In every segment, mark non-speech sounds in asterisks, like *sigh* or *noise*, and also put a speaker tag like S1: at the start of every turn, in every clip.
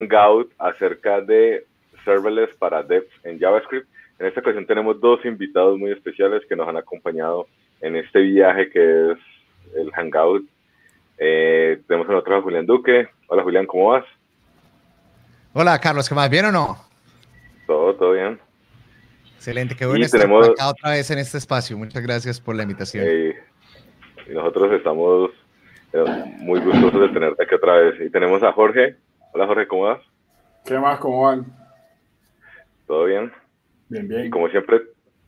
S1: hangout acerca de serverless para devs en JavaScript. En esta ocasión tenemos dos invitados muy especiales que nos han acompañado en este viaje que es el hangout. Eh, tenemos a nosotros a Julián Duque. Hola Julián, ¿cómo vas?
S2: Hola Carlos, ¿qué más? ¿Bien o no?
S1: Todo, todo bien.
S2: Excelente, qué bueno estar acá otra vez en este espacio. Muchas gracias por la invitación.
S1: y nosotros estamos eh, muy gustosos de tenerte aquí otra vez. Y tenemos a Jorge. Hola Jorge, ¿cómo vas?
S3: ¿Qué más? ¿Cómo van?
S1: ¿Todo bien?
S3: Bien, bien.
S1: Y como siempre,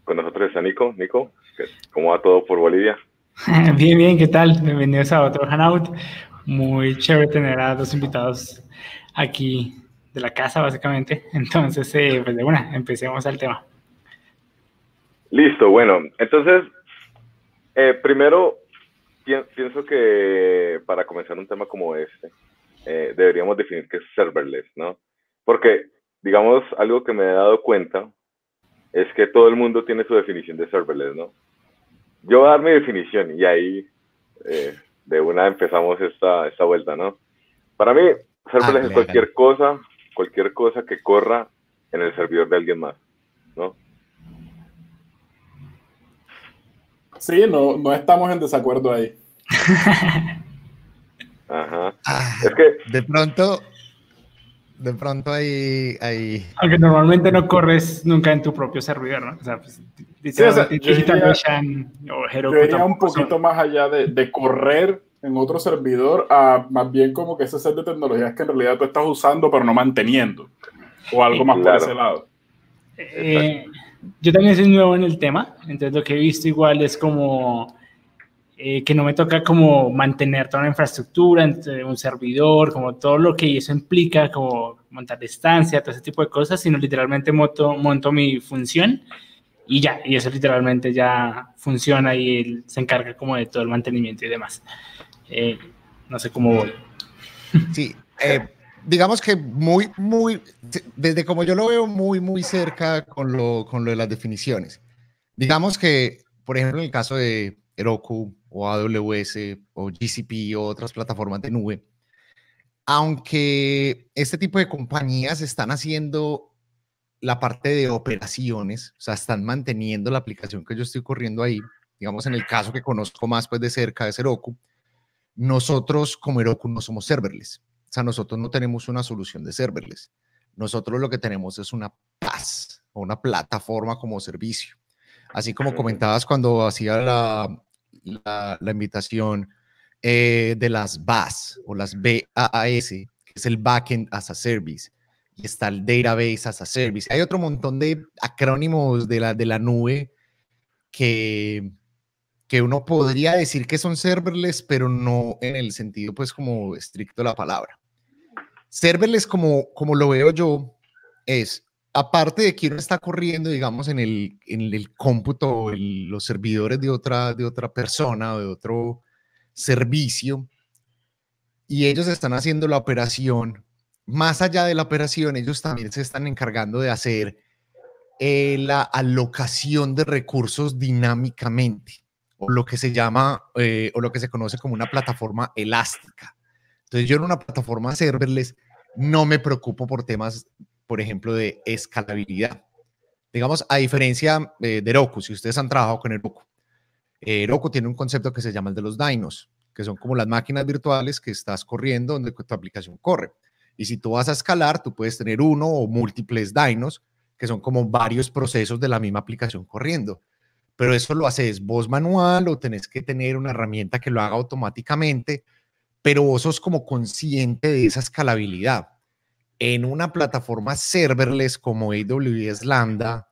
S1: con nosotros está Nico. Nico, ¿cómo va todo por Bolivia? *laughs*
S4: bien, bien, ¿qué tal? Bienvenidos a otro Hanout. Muy chévere tener a dos invitados aquí de la casa, básicamente. *laughs* Entonces, eh, pues de una, empecemos al tema.
S1: Listo, bueno, entonces, eh, primero, pienso que para comenzar un tema como este, eh, deberíamos definir qué es serverless, ¿no? Porque, digamos, algo que me he dado cuenta es que todo el mundo tiene su definición de serverless, ¿no? Yo voy a dar mi definición y ahí eh, de una empezamos esta, esta vuelta, ¿no? Para mí, serverless es cualquier cosa, cualquier cosa que corra en el servidor de alguien más, ¿no?
S3: Sí, no, no estamos en desacuerdo ahí. *laughs*
S1: Ajá.
S2: Ah, es que de pronto, de pronto hay, hay...
S4: Aunque normalmente no corres nunca en tu propio servidor, ¿no? O sea, pues,
S3: sí, o sea, yo o un poquito más allá de, de, correr en otro servidor a más bien como que ese set de tecnologías que en realidad tú estás usando pero no manteniendo o algo más por ese lado.
S4: Eh, yo también soy nuevo en el tema, entonces lo que he visto igual es como eh, que no me toca como mantener toda la infraestructura, un servidor, como todo lo que eso implica, como montar distancia, todo ese tipo de cosas, sino literalmente monto, monto mi función y ya, y eso literalmente ya funciona y él se encarga como de todo el mantenimiento y demás. Eh, no sé cómo voy.
S2: Sí, eh, digamos que muy, muy, desde como yo lo veo, muy, muy cerca con lo, con lo de las definiciones. Digamos que, por ejemplo, en el caso de Heroku, o AWS o GCP o otras plataformas de nube, aunque este tipo de compañías están haciendo la parte de operaciones, o sea, están manteniendo la aplicación que yo estoy corriendo ahí, digamos en el caso que conozco más pues de cerca de Heroku, nosotros como Heroku no somos serverless, o sea, nosotros no tenemos una solución de serverless, nosotros lo que tenemos es una PaaS o una plataforma como servicio. Así como comentabas cuando hacía la, la, invitación eh, de las BAS o las BAAS, que es el Backend as a Service, y está el Database as a Service. Hay otro montón de acrónimos de la, de la nube que, que uno podría decir que son serverless, pero no en el sentido, pues, como estricto la palabra. Serverless, como, como lo veo yo, es aparte de que uno está corriendo, digamos, en el, en el cómputo, en los servidores de otra, de otra persona o de otro servicio, y ellos están haciendo la operación, más allá de la operación, ellos también se están encargando de hacer eh, la alocación de recursos dinámicamente, o lo que se llama, eh, o lo que se conoce como una plataforma elástica. Entonces yo en una plataforma serverless no me preocupo por temas por ejemplo, de escalabilidad. Digamos, a diferencia eh, de Heroku, si ustedes han trabajado con Heroku, eh, Heroku tiene un concepto que se llama el de los dynos, que son como las máquinas virtuales que estás corriendo donde tu aplicación corre. Y si tú vas a escalar, tú puedes tener uno o múltiples dynos, que son como varios procesos de la misma aplicación corriendo. Pero eso lo haces vos manual o tenés que tener una herramienta que lo haga automáticamente, pero vos sos como consciente de esa escalabilidad en una plataforma serverless como AWS Lambda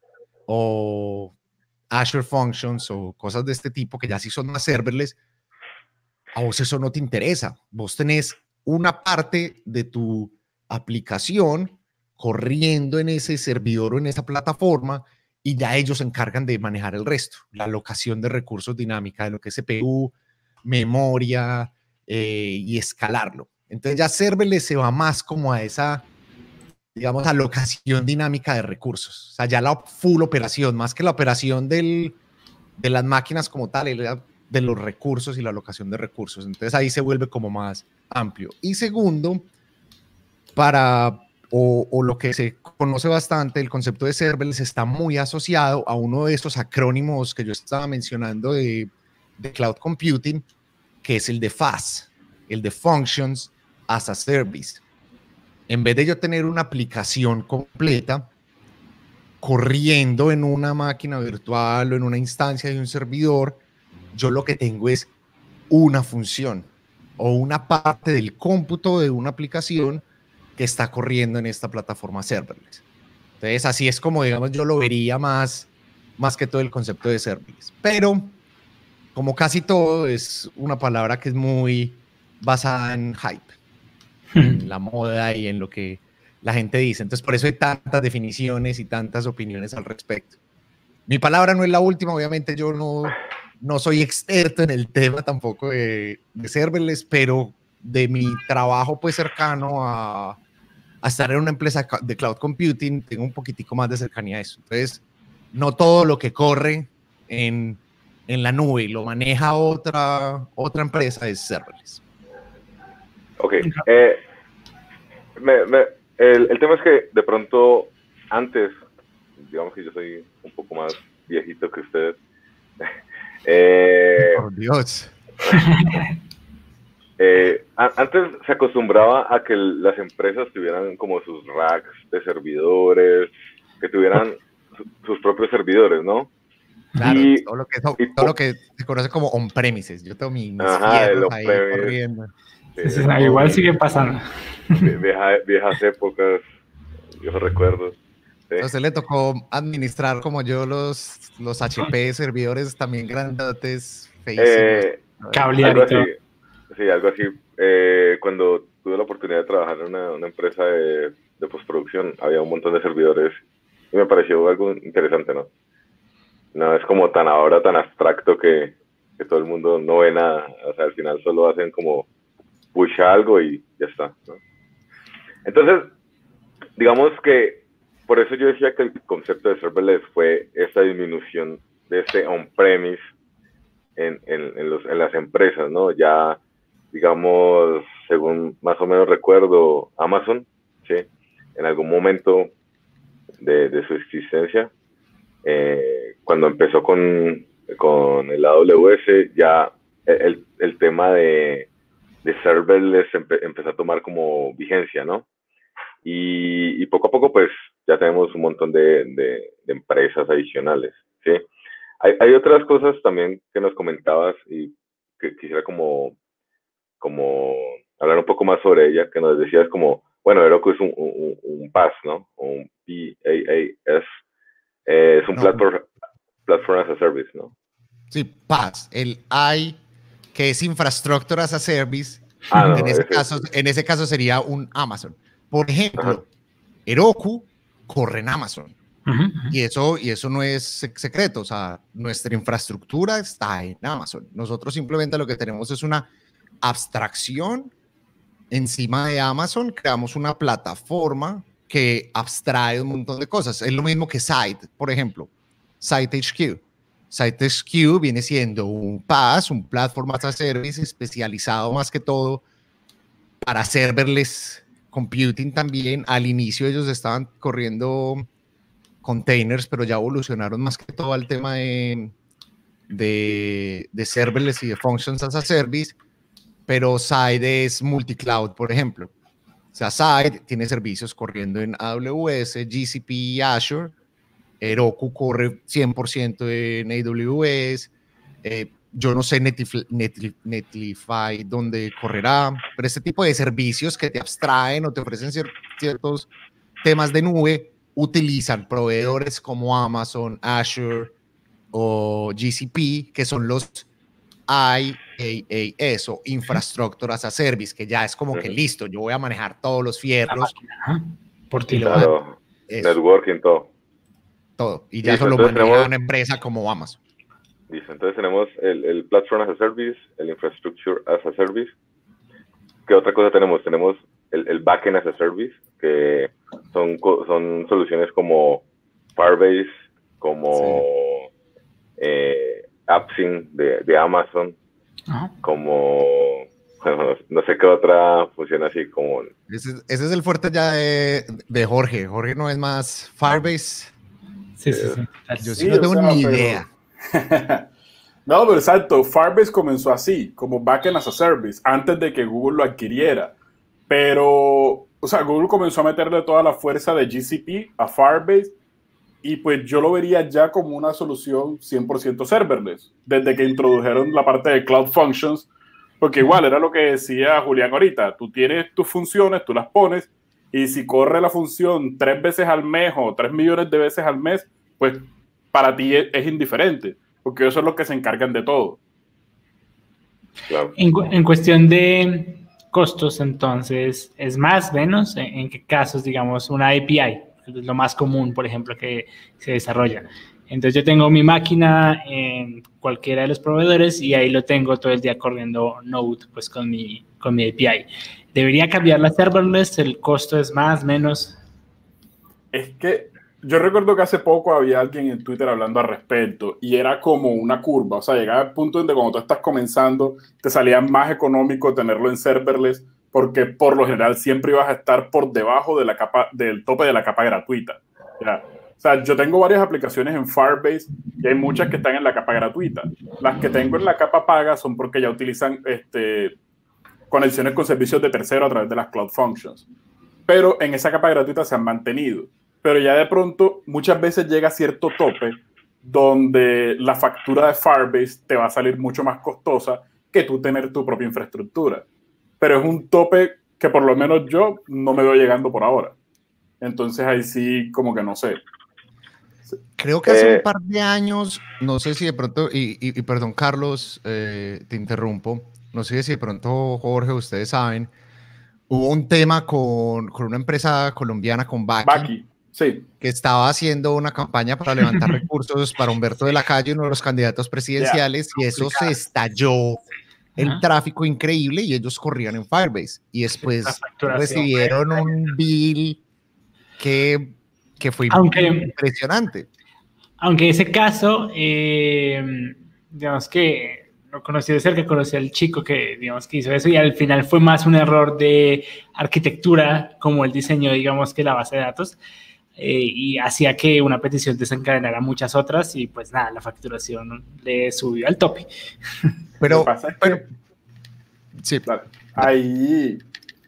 S2: o Azure Functions o cosas de este tipo que ya sí son más serverless, a vos eso no te interesa. Vos tenés una parte de tu aplicación corriendo en ese servidor o en esa plataforma y ya ellos se encargan de manejar el resto, la alocación de recursos dinámica de lo que es CPU, memoria eh, y escalarlo. Entonces ya serverless se va más como a esa digamos, alocación dinámica de recursos. O sea, ya la full operación, más que la operación del, de las máquinas como tal, de los recursos y la alocación de recursos. Entonces ahí se vuelve como más amplio. Y segundo, para o, lo que se conoce bastante, el concepto de serverless está muy asociado a uno de esos acrónimos que yo estaba mencionando de, de cloud computing, que es el de FAS, el de Functions as a Service. En vez de yo tener una aplicación completa corriendo en una máquina virtual o en una instancia de un servidor, yo lo que tengo es una función o una parte del cómputo de una aplicación que está corriendo en esta plataforma serverless. Entonces, así es como, digamos, yo lo vería más, más que todo el concepto de serverless. Pero, como casi todo, es una palabra que es muy basada en hype, en la moda y en lo que la gente dice. Entonces, por eso hay tantas definiciones y tantas opiniones al respecto. Mi palabra no es la última, obviamente yo no, no soy experto en el tema tampoco de, de serverless, pero de mi trabajo pues cercano a, a estar en una empresa de cloud computing, tengo un poquitico más de cercanía a eso. Entonces, no todo lo que corre en, en la nube y lo maneja otra, otra empresa es serverless.
S1: Ok. Eh, el, el, tema es que de pronto, antes, digamos que yo soy un poco más viejito que ustedes. *laughs*
S2: eh, Por Dios. *laughs*
S1: Eh, antes se acostumbraba a que las empresas tuvieran como sus racks de servidores, que tuvieran sus propios servidores, ¿no?
S2: Claro, y, todo, lo que, todo lo que se conoce como on-premises. Yo tengo mis, ajá, ahí corriendo.
S4: Igual sigue pasando. *laughs*
S1: viejas épocas, yo recuerdo.
S2: A usted le tocó administrar como yo los, los HP servidores también grandotes,
S1: feísimos. Eh, Sí, algo así. Eh, cuando tuve la oportunidad de trabajar en una, empresa de, postproducción, había un montón de servidores y me pareció algo interesante, ¿no? No es como tan ahora, tan abstracto que, que todo el mundo no ve nada. O sea, al final solo hacen como push algo y ya está. Entonces, digamos que por eso yo decía que el concepto de serverless fue esta disminución de este on-premise en, en, en, las empresas, ¿no? Ya digamos, según más o menos recuerdo, Amazon, ¿sí? En algún momento de, su existencia, eh, cuando empezó con, con, el AWS, ya el, el tema de, de serverless empezó a tomar como vigencia, ¿no? Y, y, poco a poco, pues, ya tenemos un montón de, de, de empresas adicionales, ¿sí? Hay, hay, otras cosas también que nos comentabas y que quisiera como como hablar un poco más sobre ella, que nos decías como, bueno, Heroku es un, un, un PaaS, ¿no? Un PaaS, eh, es un platform, platform as a service, ¿no?
S2: Sí, PaaS, el I, que es Infrastructure as a Service, ah, en, ese caso, en ese caso sería un Amazon. Por ejemplo, Heroku corre en Amazon. Y eso, y eso no es secreto, o sea, nuestra infraestructura está en Amazon. Nosotros simplemente lo que tenemos es una abstracción encima de Amazon, creamos una plataforma que abstrae un montón de cosas. Es lo mismo que Site, por ejemplo, Site HQ. Site HQ viene siendo un PaaS, un Platform as a Service especializado más que todo para serverless computing también. Al inicio ellos estaban corriendo containers, pero ya evolucionaron más que todo al tema de serverless y de functions as a service pero Side es multicloud, por ejemplo. O sea, Side tiene servicios corriendo en AWS, GCP y Azure. Heroku corre 100% en AWS. Eh, yo no sé Netlify, Netlify dónde correrá, pero este tipo de servicios que te abstraen o te ofrecen ciertos temas de nube utilizan proveedores como Amazon, Azure o GCP, que son los IaaS o Infrastructure as a Service, que ya es como que listo, yo voy a manejar todos los fierros.
S1: Por ti. Claro, networking, todo.
S2: Todo. Y ya eso lo maneja una empresa como Amazon.
S1: Listo, entonces tenemos el, el, Platform as a Service, el Infrastructure as a Service. ¿Qué otra cosa tenemos? Tenemos el, el Backend as a Service, que son, son soluciones como Firebase, como eh, AppSync de, de Amazon, como no sé qué otra funciona así como...
S2: Ese, es el fuerte ya de, de, Jorge. Jorge no es más Firebase.
S4: Sí, sí, sí.
S2: Yo sí, no tengo ni idea. *laughs*
S3: no, pero exacto. Firebase comenzó así, como backend as a service, antes de que Google lo adquiriera. Pero, o sea, Google comenzó a meterle toda la fuerza de GCP a Firebase y pues yo lo vería ya como una solución 100% serverless, desde que introdujeron la parte de Cloud Functions, porque igual era lo que decía Julián ahorita, tú tienes tus funciones, tú las pones, y si corre la función tres veces al mes o tres millones de veces al mes, pues para ti es, indiferente, porque eso es lo que se encargan de todo.
S4: En, en, cuestión de costos, entonces, ¿es más, menos? ¿En, en qué casos, digamos, una API? lo más común, por ejemplo, que se desarrolla. Entonces yo tengo mi máquina en cualquiera de los proveedores y ahí lo tengo todo el día corriendo Node pues con mi, con mi API. ¿Debería cambiar la serverless? ¿El costo es más, menos?
S3: Es que yo recuerdo que hace poco había alguien en Twitter hablando al respecto y era como una curva, o sea, llegaba al punto donde cuando tú estás comenzando te salía más económico tenerlo en serverless porque por lo general siempre ibas a estar por debajo de la capa, del tope de la capa gratuita. O sea, yo tengo varias aplicaciones en Firebase y hay muchas que están en la capa gratuita. Las que tengo en la capa paga son porque ya utilizan este, conexiones con servicios de tercero a través de las Cloud Functions. Pero en esa capa gratuita se han mantenido. Pero ya de pronto muchas veces llega a cierto tope donde la factura de Firebase te va a salir mucho más costosa que tú tener tu propia infraestructura pero es un tope que por lo menos yo no me veo llegando por ahora. Entonces ahí sí, como que no sé.
S2: Creo que hace un eh, par de años, no sé si de pronto, y, perdón Carlos, eh, te interrumpo, no sé si de pronto Jorge, ustedes saben, hubo un tema con, con una empresa colombiana, con Baki,
S3: sí.
S2: que estaba haciendo una campaña para levantar *laughs* recursos para Humberto de la Calle, uno de los candidatos presidenciales, y eso se estalló el tráfico increíble y ellos corrían en Firebase. Y después recibieron un bill que, que fue impresionante.
S4: Aunque ese caso, eh, digamos que lo conocí de cerca, conocí al chico que, digamos, que hizo eso y al final fue más un error de arquitectura como el diseño, digamos, que la base de datos. Eh, y hacía que una petición desencadenara muchas otras y pues nada, la facturación le subió al tope. *laughs*
S2: Pero,
S3: sí. Ahí,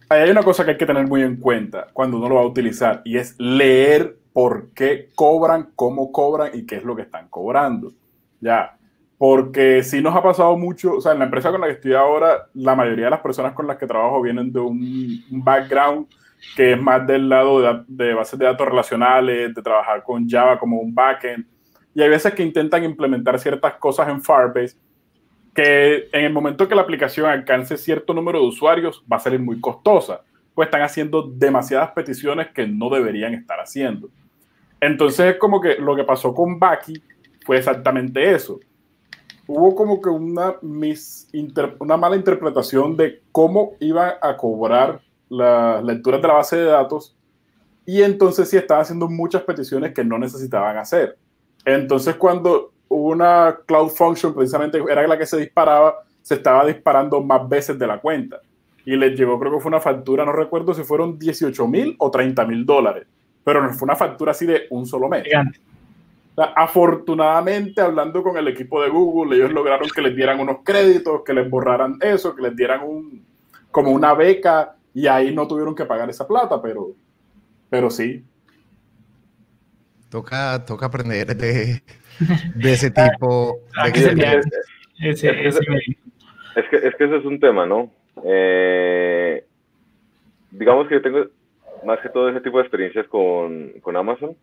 S3: hay una cosa que hay que tener muy en cuenta cuando uno lo va a utilizar y es leer por qué cobran, cómo cobran y qué es lo que están cobrando. Ya, porque si nos ha pasado mucho, o sea, en la empresa con la que estoy ahora, la mayoría de las personas con las que trabajo vienen de un, background que es más del lado de, de, bases de datos relacionales, de trabajar con Java como un backend. Y hay veces que intentan implementar ciertas cosas en Firebase que en el momento que la aplicación alcance cierto número de usuarios va a salir muy costosa, pues están haciendo demasiadas peticiones que no deberían estar haciendo. Entonces es como que lo que pasó con Baki fue exactamente eso. Hubo como que una, una mala interpretación de cómo iban a cobrar las lecturas de la base de datos y entonces sí estaban haciendo muchas peticiones que no necesitaban hacer. Entonces cuando una Cloud Function, precisamente era la que se disparaba, se estaba disparando más veces de la cuenta. Y les llegó, creo que fue una factura, no recuerdo si fueron 18 mil o 30 mil dólares, pero no fue una factura así de un solo mes. Afortunadamente, hablando con el equipo de Google, ellos lograron que les dieran unos créditos, que les borraran eso, que les dieran un, como una beca, y ahí no tuvieron que pagar esa plata, pero, pero sí.
S2: Toca, toca aprender de, *laughs* de ese tipo. es, que,
S1: es, que, ese es un tema, ¿no? Eh, digamos que yo tengo más que todo ese tipo de experiencias con, con Amazon,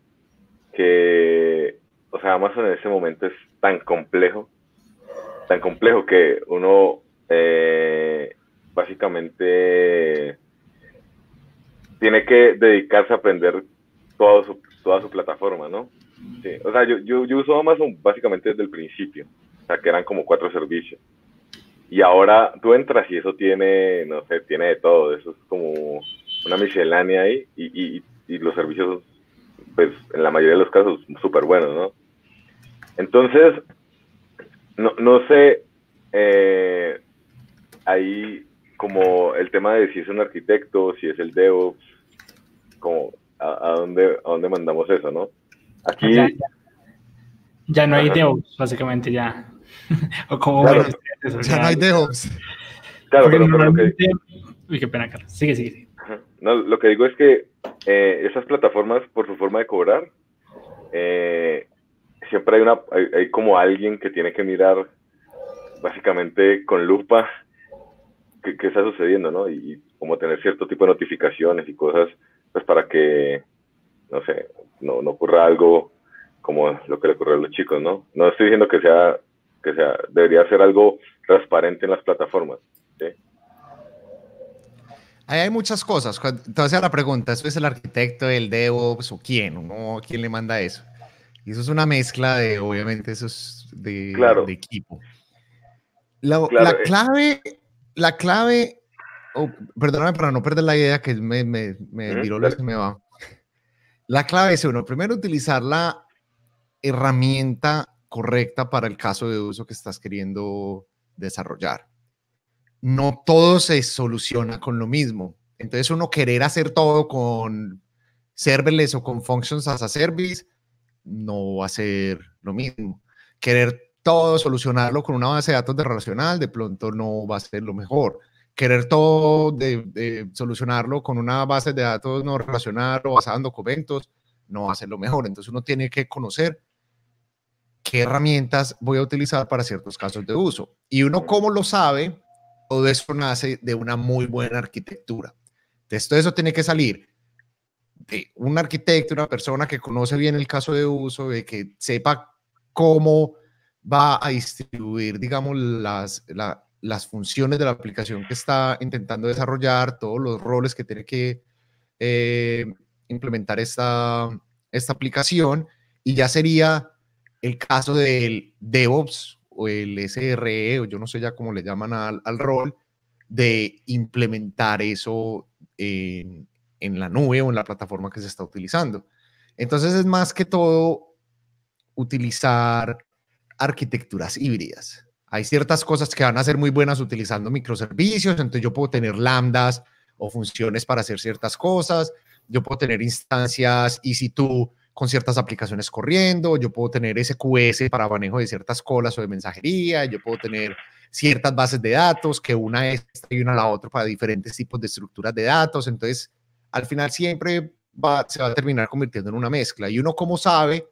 S1: que, o sea, Amazon en ese momento es tan complejo, tan complejo que uno eh, básicamente tiene que dedicarse a aprender toda su, plataforma, ¿no? Sí, o sea, yo, yo, yo uso Amazon básicamente desde el principio, o sea, que eran como cuatro servicios. Y ahora tú entras y eso tiene, no sé, tiene de todo, eso es como una miscelánea ahí y, y, y los servicios, pues en la mayoría de los casos, súper buenos, ¿no? Entonces, no, no sé, eh, ahí como el tema de si es un arquitecto, si es el DevOps, como a, dónde, a dónde mandamos eso, ¿no?
S4: Aquí... Ya, no hay DevOps, básicamente ya. o como
S2: ya, no hay DevOps. *laughs*
S1: Claro, pero, lo que...
S4: Uy, qué pena, Carlos. Sigue, sigue.
S1: No, lo que digo es que eh, esas plataformas, por su forma de cobrar, eh, siempre hay, una, hay, como alguien que tiene que mirar básicamente con lupa qué, está sucediendo, ¿no? Y, como tener cierto tipo de notificaciones y cosas, pues para que, no sé, no, no ocurra algo como lo que le ocurrió a los chicos, ¿no? No estoy diciendo que sea, que sea, debería ser algo transparente en las plataformas, ¿sí?
S2: Ahí hay muchas cosas. Entonces, la pregunta, ¿eso es el arquitecto, el DevOps o quién? ¿no? ¿Quién le manda eso? Y eso es una mezcla de, obviamente, eso es de, de equipo. La, la, eh. clave, la clave, oh, perdóname para no perder la idea que me, me, me lo que me va. La clave es, uno, primero utilizar la herramienta correcta para el caso de uso que estás queriendo desarrollar no todo se soluciona con lo mismo. Entonces uno querer hacer todo con serverless o con functions as a service no va a ser lo mismo. Querer todo solucionarlo con una base de datos de relacional de pronto no va a ser lo mejor. Querer todo de, solucionarlo con una base de datos no relacional o basada en documentos no va a ser lo mejor. Entonces uno tiene que conocer qué herramientas voy a utilizar para ciertos casos de uso. Y uno cómo lo sabe todo eso nace de una muy buena arquitectura. Entonces, todo eso tiene que salir de un arquitecto, una persona que conoce bien el caso de uso, de que sepa cómo va a distribuir, digamos, las, las funciones de la aplicación que está intentando desarrollar, todos los roles que tiene que eh, implementar esta, esta aplicación. Y ya sería el caso del DevOps o el SRE, o yo no sé ya cómo le llaman al, al rol, de implementar eso en, en, la nube o en la plataforma que se está utilizando. Entonces es más que todo utilizar arquitecturas híbridas. Hay ciertas cosas que van a ser muy buenas utilizando microservicios, entonces yo puedo tener lambdas o funciones para hacer ciertas cosas, yo puedo tener instancias y si tú con ciertas aplicaciones corriendo, yo puedo tener SQS para manejo de ciertas colas o de mensajería, yo puedo tener ciertas bases de datos, que una es y una la otra para diferentes tipos de estructuras de datos. Entonces, al final siempre va, se va a terminar convirtiendo en una mezcla. Y uno, como sabe,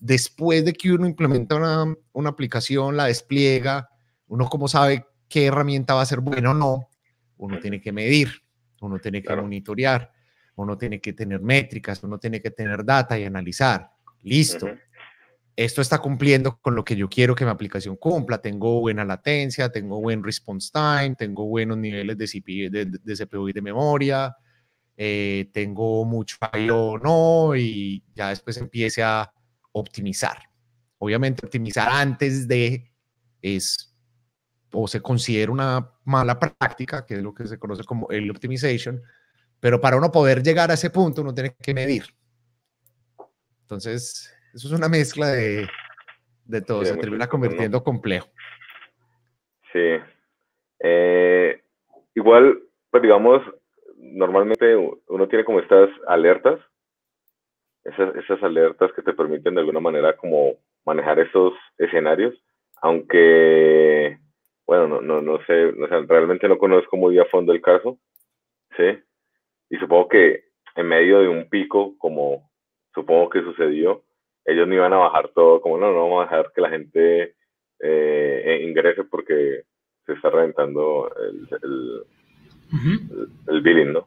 S2: después de que uno implementa una, una aplicación, la despliega, uno como sabe qué herramienta va a ser buena o no, uno tiene que medir, uno tiene que monitorear uno tiene que tener métricas, uno tiene que tener data y analizar. Listo. Esto está cumpliendo con lo que yo quiero que mi aplicación cumpla. Tengo buena latencia, tengo buen response time, tengo buenos niveles de CPU, de, CPU y de memoria, eh, tengo mucho I.O. no, y ya después empiece a optimizar. Obviamente, optimizar antes de es o se considera una mala práctica, que es lo que se conoce como el optimization, pero para uno poder llegar a ese punto, uno tiene que medir. Entonces, eso es una mezcla de, de todo, se termina convirtiendo complejo.
S1: Sí. Eh, igual, pues digamos, normalmente uno tiene como estas alertas, esas, esas alertas que te permiten de alguna manera como manejar esos escenarios, aunque, bueno, no, no, no sé, o sea, realmente no conozco muy a fondo el caso, ¿sí? Y supongo que en medio de un pico, como supongo que sucedió, ellos no iban a bajar todo, como no, no vamos a dejar que la gente eh, ingrese porque se está reventando el, el, billing, ¿no?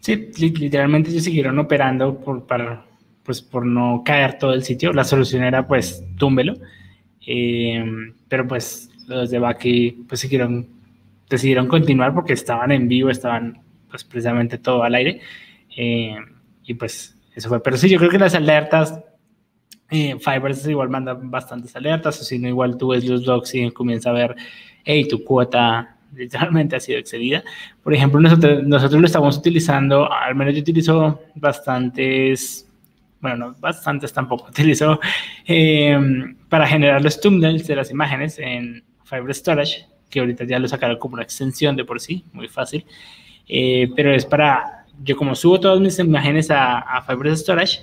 S4: Sí, literalmente ellos siguieron operando por, para, pues, por no caer todo el sitio. La solución era, pues, túmbelo. Eh, pero, pues, los de Baki, pues, siguieron, decidieron continuar porque estaban en vivo, estaban pues precisamente todo al aire. Eh, y pues eso fue. Pero sí, yo creo que las alertas, eh, Fibers igual manda bastantes alertas, o si no, igual tú ves los logs y comienza a ver, hey, tu cuota literalmente ha sido excedida. Por ejemplo, nosotros, nosotros lo estamos utilizando, al menos yo utilizo bastantes, bueno, no bastantes tampoco, *laughs* utilizo eh, para generar los thumbnails de las imágenes en Fiber Storage que ahorita ya lo sacaron como una extensión de por sí, muy fácil. Eh, pero es para, yo como subo todas mis imágenes a, a Fibrous Storage,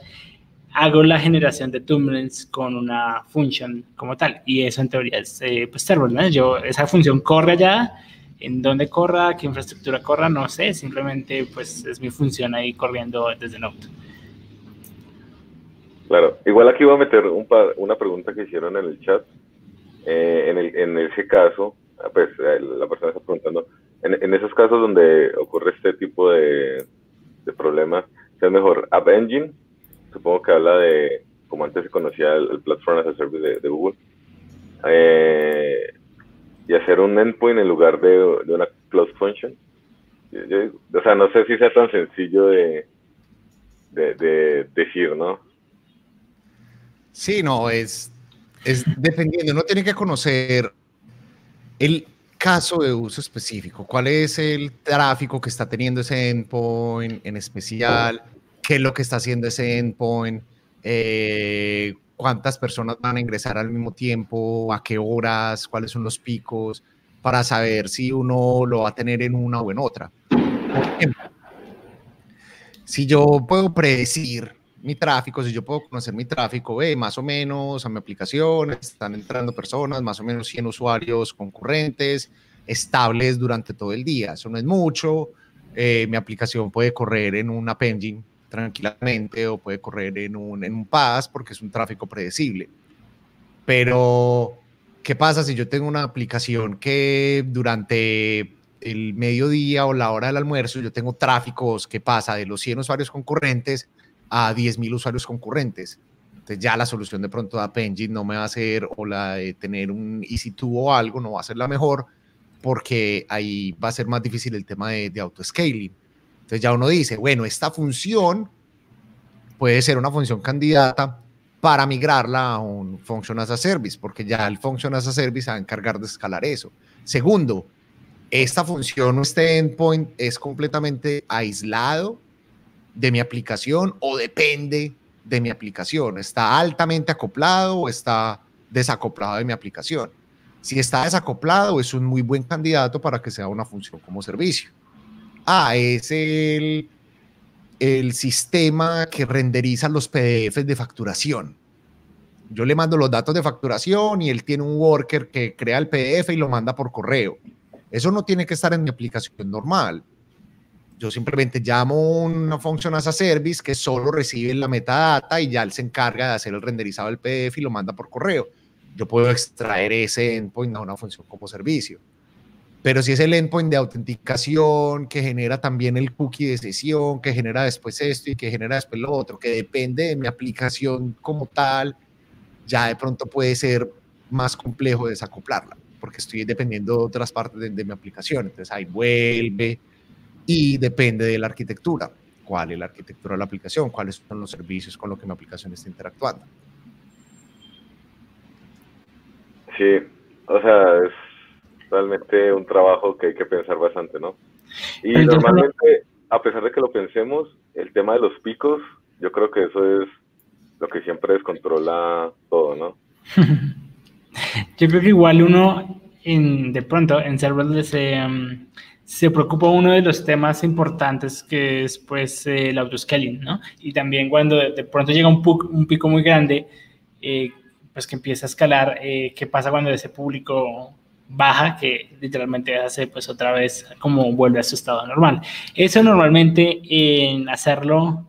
S4: hago la generación de tumblings con una función como tal. Y eso en teoría es eh, pues serverless. Yo, esa función corre allá, en dónde corra, qué infraestructura corra, no sé. Simplemente pues es mi función ahí corriendo desde Node.
S1: Claro, igual aquí voy a meter un una pregunta que hicieron en el chat. Eh, en, el, ese caso, pues eh, la persona está preguntando, en, esos casos donde ocurre este tipo de, de problemas, ¿es mejor App Engine supongo que habla de, como antes se conocía el, Platform as a Service de, Google, eh, y hacer un endpoint en lugar de, una cloud function. o sea, no sé si sea tan sencillo de, de, decir, ¿no?
S2: Sí, no, es, es dependiendo, uno tiene que conocer el caso de uso específico, cuál es el tráfico que está teniendo ese endpoint en especial, qué es lo que está haciendo ese endpoint, eh, cuántas personas van a ingresar al mismo tiempo, a qué horas, cuáles son los picos, para saber si uno lo va a tener en una o en otra. Por ejemplo, si yo puedo predecir mi tráfico, si yo puedo conocer mi tráfico, ve más o menos a mi aplicación, están entrando personas, más o menos 100 usuarios concurrentes, estables durante todo el día. Eso no es mucho. Eh, mi aplicación puede correr en un App Engine tranquilamente o puede correr en un, en un pass porque es un tráfico predecible. Pero, ¿qué pasa si yo tengo una aplicación que durante el mediodía o la hora del almuerzo yo tengo tráficos que pasa de los 100 usuarios concurrentes a 10.000 usuarios concurrentes? Entonces ya la solución de pronto de App Engine no me va a ser, o la de tener un EC2 o algo, no va a ser la mejor, porque ahí va a ser más difícil el tema de, de auto-scaling. Entonces ya uno dice, bueno, esta función puede ser una función candidata para migrarla a un Function as a Service, porque ya el Function as a Service va a encargar de escalar eso. Segundo, esta función este endpoint es completamente aislado de mi aplicación o depende de mi aplicación. Está altamente acoplado o está desacoplado de mi aplicación. Si está desacoplado, es un muy buen candidato para que sea una función como servicio. Ah, es el, el sistema que renderiza los PDFs de facturación. Yo le mando los datos de facturación y él tiene un worker que crea el PDF y lo manda por correo. Eso no tiene que estar en mi aplicación normal. Yo simplemente llamo una función as a service que solo recibe la metadata y ya él se encarga de hacer el renderizado del PDF y lo manda por correo. Yo puedo extraer ese endpoint a una función como servicio. Pero si es el endpoint de autenticación que genera también el cookie de sesión, que genera después esto y que genera después lo otro, que depende de mi aplicación como tal, ya de pronto puede ser más complejo desacoplarla, porque estoy dependiendo de otras partes de, mi aplicación. Entonces ahí vuelve y depende de la arquitectura. ¿Cuál es la arquitectura de la aplicación? ¿Cuáles son los servicios con los que mi aplicación está interactuando?
S1: Sí, o sea, es realmente un trabajo que hay que pensar bastante, ¿no? Y normalmente, a pesar de que lo pensemos, el tema de los picos, yo creo que eso es lo que siempre descontrola todo, ¿no? *laughs*
S4: yo creo que igual uno, en, de pronto, en serverless se, um, se preocupa uno de los temas importantes que es pues el autoscaling, ¿no? Y también cuando de, pronto llega un, un pico muy grande, eh, pues que empieza a escalar, eh, ¿qué pasa cuando ese público baja que literalmente hace pues otra vez como vuelve a su estado normal. Eso normalmente en hacerlo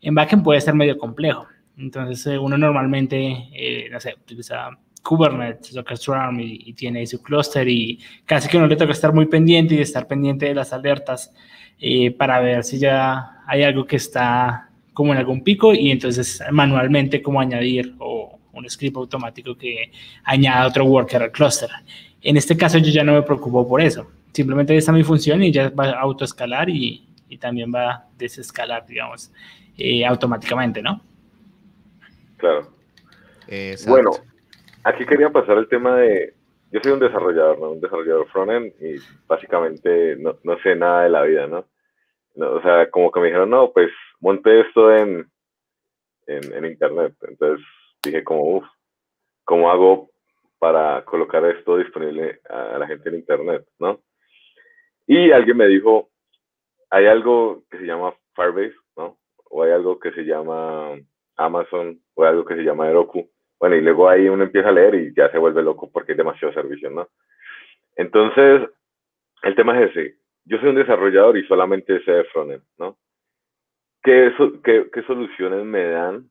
S4: en backend puede ser medio complejo. Entonces eh, uno normalmente, eh, no sé, utiliza Kubernetes, Docker Swarm y, tiene su cluster y casi que uno le toca estar muy pendiente y estar pendiente de las alertas eh, para ver si ya hay algo que está como en algún pico y entonces manualmente como añadir o un script automático que añada otro worker al cluster. En este caso yo ya no me preocupo por eso. Simplemente esa es mi función y ya va a autoescalar y, y también va a desescalar, digamos, eh, automáticamente, ¿no?
S1: Claro. Bueno, aquí quería pasar el tema de, yo soy un desarrollador, ¿no? Un desarrollador frontend y básicamente no, no sé nada de la vida, ¿no? O sea, como que me dijeron, no, pues monté esto en, en, en internet. Entonces dije como, uff, ¿cómo hago para colocar esto disponible a la gente en Internet, ¿no? Y alguien me dijo, hay algo que se llama Firebase, ¿no? O hay algo que se llama Amazon, o hay algo que se llama Heroku. Bueno, y luego ahí uno empieza a leer y ya se vuelve loco porque hay demasiado servicio, ¿no? Entonces, el tema es ese. Yo soy un desarrollador y solamente sé de frontend, ¿no? ¿Qué, qué, qué soluciones me dan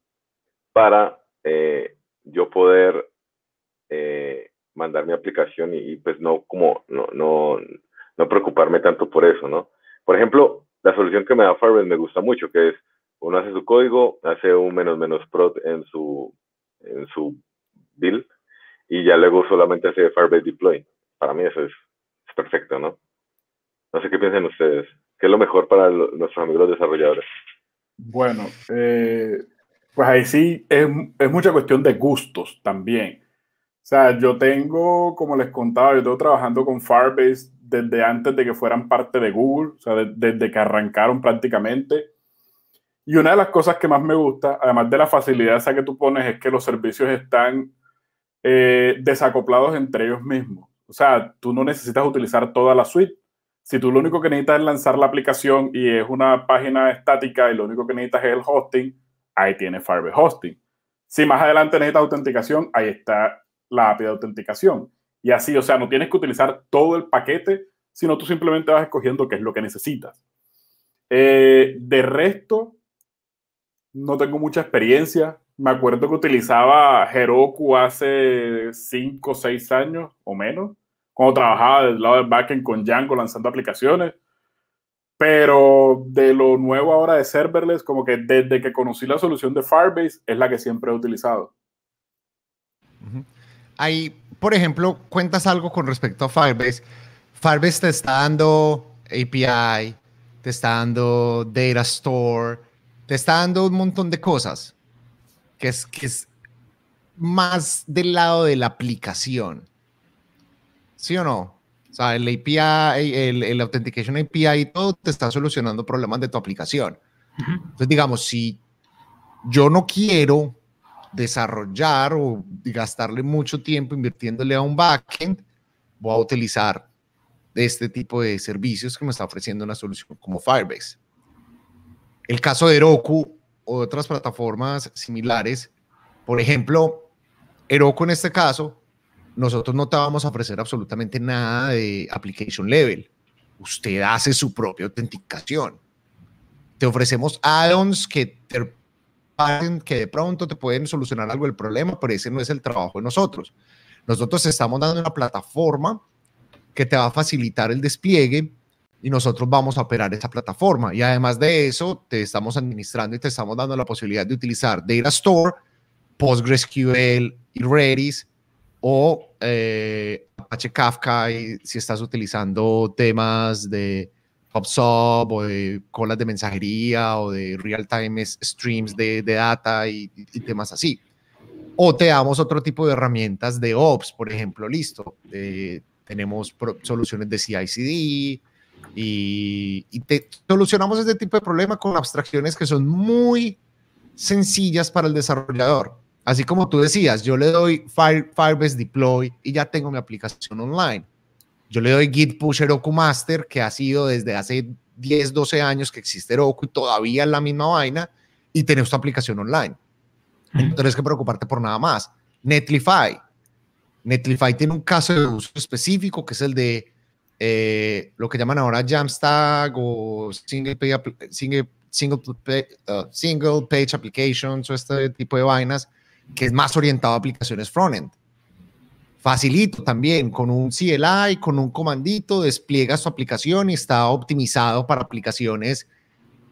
S1: para eh, yo poder eh, mandar mi aplicación y, pues no como no, no, no preocuparme tanto por eso, ¿no? Por ejemplo, la solución que me da Firebase me gusta mucho, que es uno hace su código, hace un menos menos prod en su en su build y ya luego solamente hace Firebase deploy. Para mí eso es, perfecto, ¿no? No sé qué piensan ustedes. ¿Qué es lo mejor para nuestros amigos desarrolladores?
S3: Bueno, eh, pues ahí sí es, es, mucha cuestión de gustos también. O sea, yo tengo, como les contaba, yo tengo trabajando con Firebase desde antes de que fueran parte de Google, o sea, desde que arrancaron prácticamente. Y una de las cosas que más me gusta, además de la facilidad esa que tú pones, es que los servicios están eh, desacoplados entre ellos mismos. O sea, tú no necesitas utilizar toda la suite. Si tú lo único que necesitas es lanzar la aplicación y es una página estática y lo único que necesitas es el hosting, ahí tiene Firebase Hosting. Si más adelante necesitas autenticación, ahí está la API de autenticación. Y así, o sea, no tienes que utilizar todo el paquete, sino tú simplemente vas escogiendo qué es lo que necesitas. Eh, de resto, no tengo mucha experiencia. Me acuerdo que utilizaba Heroku hace 5 o 6 años o menos, cuando trabajaba del lado del backend con Django lanzando aplicaciones. Pero de lo nuevo ahora de serverless, como que desde que conocí la solución de Firebase, es la que siempre he utilizado.
S2: Ahí, por ejemplo, cuentas algo con respecto a Firebase. Firebase te está dando API, te está dando Data Store, te está dando un montón de cosas que es, que es más del lado de la aplicación. ¿Sí o no? O sea, el API, el, el Authentication API y todo te está solucionando problemas de tu aplicación. Entonces, digamos, si yo no quiero desarrollar o gastarle mucho tiempo invirtiéndole a un backend, voy a utilizar este tipo de servicios que me está ofreciendo una solución como Firebase. El caso de Heroku o otras plataformas similares, por ejemplo, Heroku en este caso, nosotros no te vamos a ofrecer absolutamente nada de application level. Usted hace su propia autenticación. Te ofrecemos add-ons que te que de pronto te pueden solucionar algo del problema, pero ese no es el trabajo de nosotros. Nosotros estamos dando una plataforma que te va a facilitar el despliegue y nosotros vamos a operar esa plataforma. Y además de eso, te estamos administrando y te estamos dando la posibilidad de utilizar Data Store, PostgreSQL y Redis o eh, Apache Kafka y si estás utilizando temas de PubSub o de colas de mensajería o de real-time streams de, data y, temas así. O te damos otro tipo de herramientas de Ops, por ejemplo, listo. Eh, tenemos soluciones de CI/CD, y, te solucionamos este tipo de problema con abstracciones que son muy sencillas para el desarrollador. Así como tú decías, yo le doy Fire, Firebase Deploy y ya tengo mi aplicación online. Yo le doy Git Push Heroku Master, que ha sido desde hace 10, 12 años que existe Heroku y todavía es la misma vaina, y tenés tu aplicación online. No tienes que preocuparte por nada más. Netlify. Netlify tiene un caso de uso específico que es el de eh, lo que llaman ahora Jamstack o Single Page, single, single, uh, single page Applications o este tipo de vainas, que es más orientado a aplicaciones frontend. Facilito también, con un CLI, con un comandito, despliega su aplicación y está optimizado para aplicaciones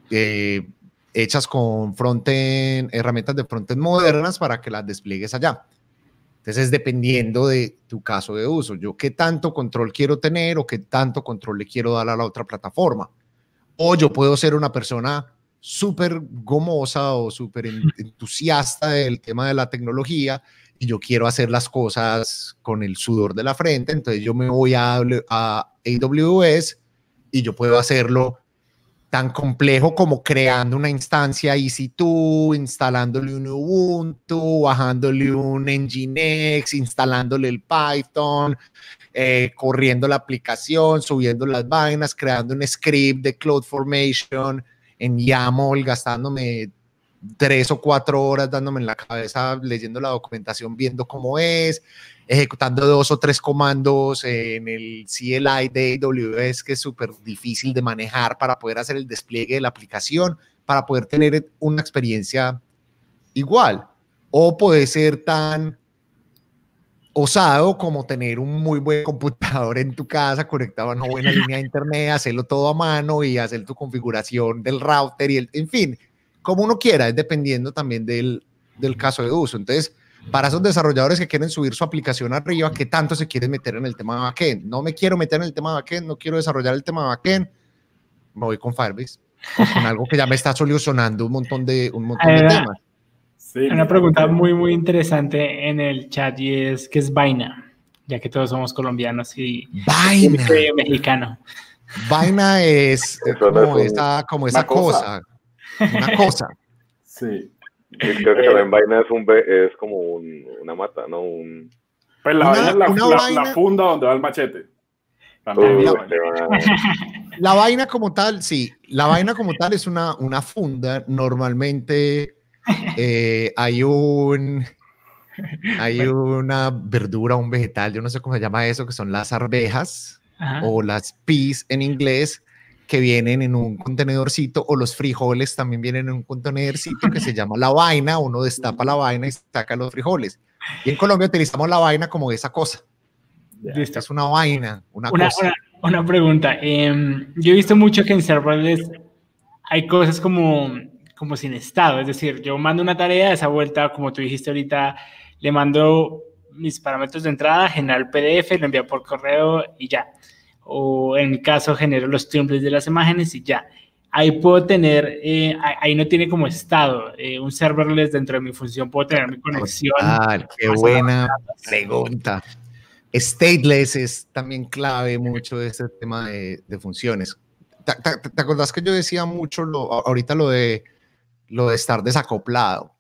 S2: eh, hechas con frontend, herramientas de frontend modernas para que las despliegues allá. Entonces, dependiendo de tu caso de uso, yo qué tanto control quiero tener o qué tanto control le quiero dar a la otra plataforma. O yo puedo ser una persona súper gomosa o súper entusiasta del tema de la tecnología y yo quiero hacer las cosas con el sudor de la frente, entonces yo me voy a, a AWS y yo puedo hacerlo tan complejo como creando una instancia EC2, instalándole un Ubuntu, bajándole un Nginx, instalándole el Python, eh, corriendo la aplicación, subiendo las vainas, creando un script de CloudFormation en YAML, gastándome tres o cuatro horas dándome en la cabeza, leyendo la documentación, viendo cómo es, ejecutando dos o tres comandos en el CLI de AWS, que es súper difícil de manejar para poder hacer el despliegue de la aplicación, para poder tener una experiencia igual. O puede ser tan osado como tener un muy buen computador en tu casa conectado a una buena línea de internet, hacerlo todo a mano y hacer tu configuración del router y el, en fin, como uno quiera, es dependiendo también del, del caso de uso. Entonces, para esos desarrolladores que quieren subir su aplicación arriba, ¿qué tanto se quieren meter en el tema de backend? No me quiero meter en el tema de backend, no quiero desarrollar el tema de backend, me voy con Firebase, con algo que ya me está solucionando un montón de, un montón de *laughs* temas.
S4: Sí, Una pregunta muy, muy interesante en el chat y es, ¿qué es Vaina? Ya que todos somos colombianos y
S2: Vaina.
S4: mexicano.
S2: Vaina es, *laughs* como, esa, como esa cosa. una cosa.
S1: Sí. Creo que también vaina es, un, es como un, una mata, ¿no? Un...
S3: Pues la vaina es la, la, funda donde va el machete. *laughs*
S2: la, vaina como tal, sí, la vaina como tal es una, una funda. Normalmente eh, hay un hay una verdura, un vegetal, yo no sé cómo se llama eso, que son las arvejas o las peas en inglés, que vienen en un contenedorcito o los frijoles también vienen en un contenedorcito que se *laughs* llama la vaina, uno destapa la vaina y saca los frijoles. Y en Colombia utilizamos la vaina como esa cosa. Esta es una vaina, una, cosa.
S4: Una, pregunta. Em, yo he visto mucho que en serverless hay cosas como, como sin estado, es decir, yo mando una tarea, esa vuelta, como tú dijiste ahorita, le mando mis parámetros de entrada, generar el PDF, lo envía por correo y ya o en mi caso genero los templates de las imágenes y ya. Ahí puedo tener, eh, ahí no tiene como estado, eh, un serverless dentro de mi función, puedo tener mi conexión.
S2: Ah, qué buena pregunta. Stateless es también clave mucho de este tema de, funciones. ¿Te, te, acordás que yo decía mucho lo, ahorita lo de, lo de estar desacoplado?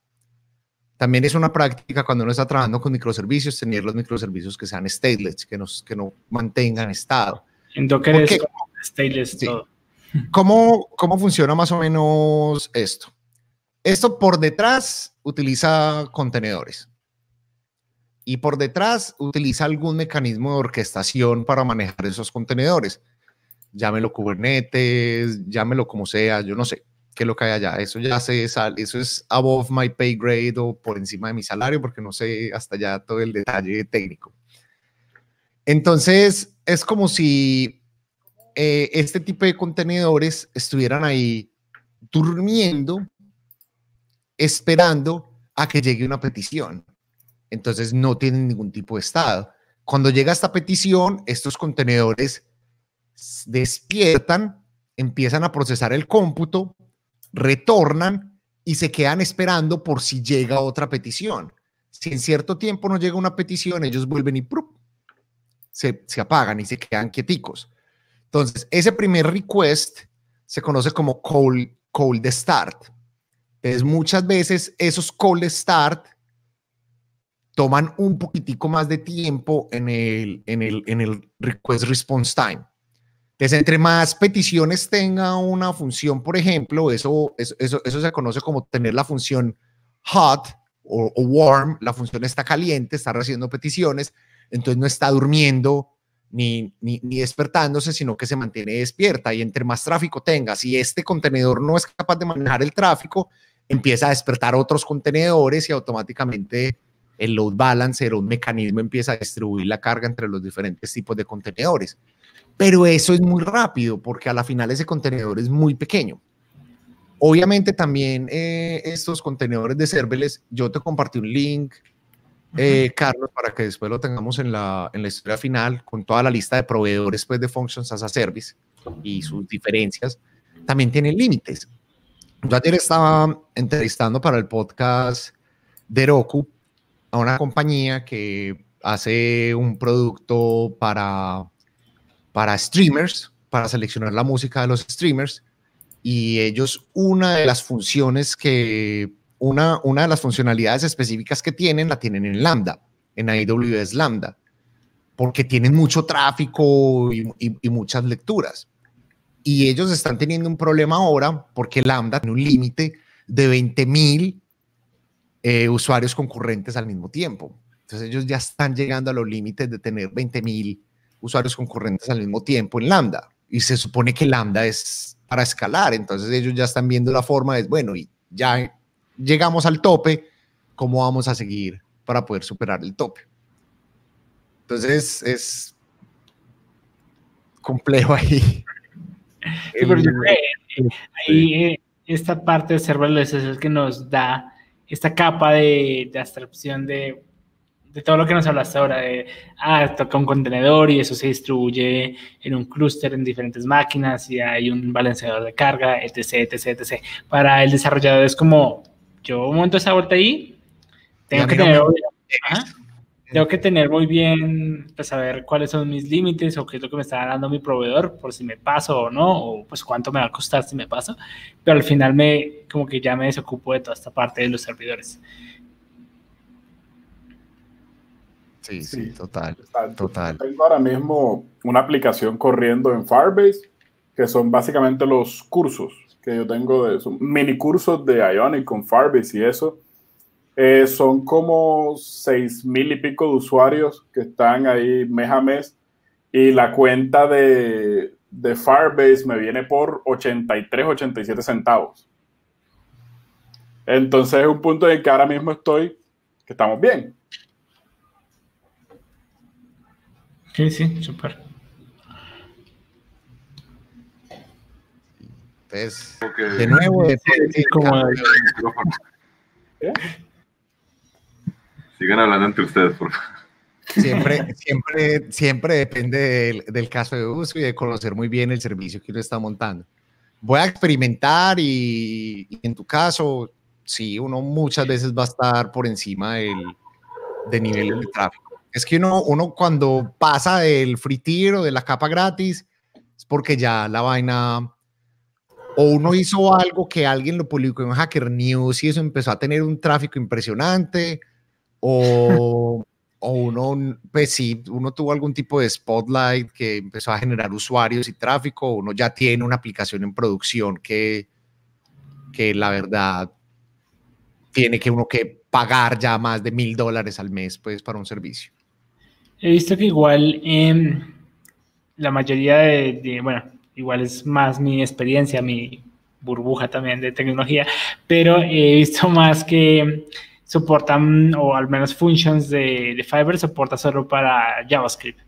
S2: También es una práctica cuando uno está trabajando con microservicios, tener los microservicios que sean stateless, que, nos, que no mantengan estado.
S4: En Docker es stateless todo. *laughs*
S2: ¿Cómo, ¿Cómo funciona más o menos esto? Esto por detrás utiliza contenedores y por detrás utiliza algún mecanismo de orquestación para manejar esos contenedores. Llámelo Kubernetes, llámelo como sea, yo no sé qué lo que allá. Eso ya se sale, eso es above my pay grade o por encima de mi salario porque no sé hasta ya todo el detalle técnico. Entonces, es como si eh, este tipo de contenedores estuvieran ahí durmiendo, esperando a que llegue una petición. Entonces, no tienen ningún tipo de estado. Cuando llega esta petición, estos contenedores despiertan, empiezan a procesar el cómputo, retornan y se quedan esperando por si llega otra petición. Si en cierto tiempo no llega una petición, ellos vuelven y se, apagan y se quedan quieticos. Entonces, ese primer request se conoce como call de start. Entonces, muchas veces esos call de start toman un poquitico más de tiempo en el, en el, en el request response time. Entonces, entre más peticiones tenga una función, por ejemplo, eso, eso, eso, se conoce como tener la función hot o, warm, la función está caliente, está recibiendo peticiones, entonces no está durmiendo ni, ni, despertándose, sino que se mantiene despierta y entre más tráfico tenga, si este contenedor no es capaz de manejar el tráfico, empieza a despertar otros contenedores y automáticamente el load balancer o un mecanismo empieza a distribuir la carga entre los diferentes tipos de contenedores. Pero eso es muy rápido porque a la final ese contenedor es muy pequeño. Obviamente también eh, estos contenedores de serverless, yo te compartí un link eh, Carlos, para que después lo tengamos en la, en la historia final, con toda la lista de proveedores pues, de Functions as a Service y sus diferencias, también tienen límites. Yo ayer estaba entrevistando para el podcast de Roku a una compañía que hace un producto para, para streamers, para seleccionar la música de los streamers, y ellos, una de las funciones que, una, una de las funcionalidades específicas que tienen, la tienen en Lambda, en AWS Lambda, porque tienen mucho tráfico y, muchas lecturas. Y ellos están teniendo un problema ahora porque Lambda tiene un límite de 20.000 eh, usuarios concurrentes al mismo tiempo. Entonces ellos ya están llegando a los límites de tener 20.000 usuarios concurrentes al mismo tiempo en Lambda. Y se supone que Lambda es para escalar. Entonces ellos ya están viendo la forma de, bueno, y ya llegamos al tope, ¿cómo vamos a seguir para poder superar el tope? Entonces es complejo ahí. *laughs*
S4: ahí eh, esta parte de serverless es el que nos da esta capa de, de abstracción de, de, todo lo que nos hablaste ahora, de, ah, toca un contenedor y eso se distribuye en un clúster en diferentes máquinas y hay un balanceador de carga, etc, etc, etc. Para el desarrollador es como, yo monto esa vuelta ahí, tengo que tener tengo que tener muy bien, pues saber cuáles son mis límites o qué es lo que me está dando mi proveedor, por si me paso o no, o pues cuánto me va a costar si me paso, pero al final me, como que ya me desocupo de toda esta parte de los servidores.
S2: Sí, sí, total, total.
S3: Tengo ahora mismo una aplicación corriendo en Firebase, que son básicamente los cursos que yo tengo, de, son mini cursos de Ionic con Firebase y eso, eh, son como seis mil y pico de usuarios que están ahí mes a mes y la cuenta de, de Firebase me viene por 83, 87 centavos. Entonces es un punto en que ahora mismo estoy, que estamos bien.
S4: Sí, sí, súper.
S2: de nuevo, como...
S1: ¿Qué? Sigan hablando entre ustedes, por favor.
S2: Siempre, siempre, siempre depende del, caso de uso y de conocer muy bien el servicio que uno está montando. Voy a experimentar y, en tu caso, sí, uno muchas veces va a estar por encima del, de nivel de tráfico. Es que uno, uno cuando pasa del free tier o de la capa gratis, es porque ya la vaina o uno hizo algo que alguien lo publicó en Hacker News y eso empezó a tener un tráfico impresionante, o, *laughs* o uno, pues sí, uno tuvo algún tipo de spotlight que empezó a generar usuarios y tráfico, uno ya tiene una aplicación en producción que, que la verdad tiene que uno que pagar ya más de mil dólares al mes pues para un servicio.
S4: He visto que igual eh, la mayoría de, bueno, igual es más mi experiencia, mi burbuja también de tecnología, pero he visto *laughs* más que soportan, o al menos functions de, de Fiverr, soporta solo para JavaScript.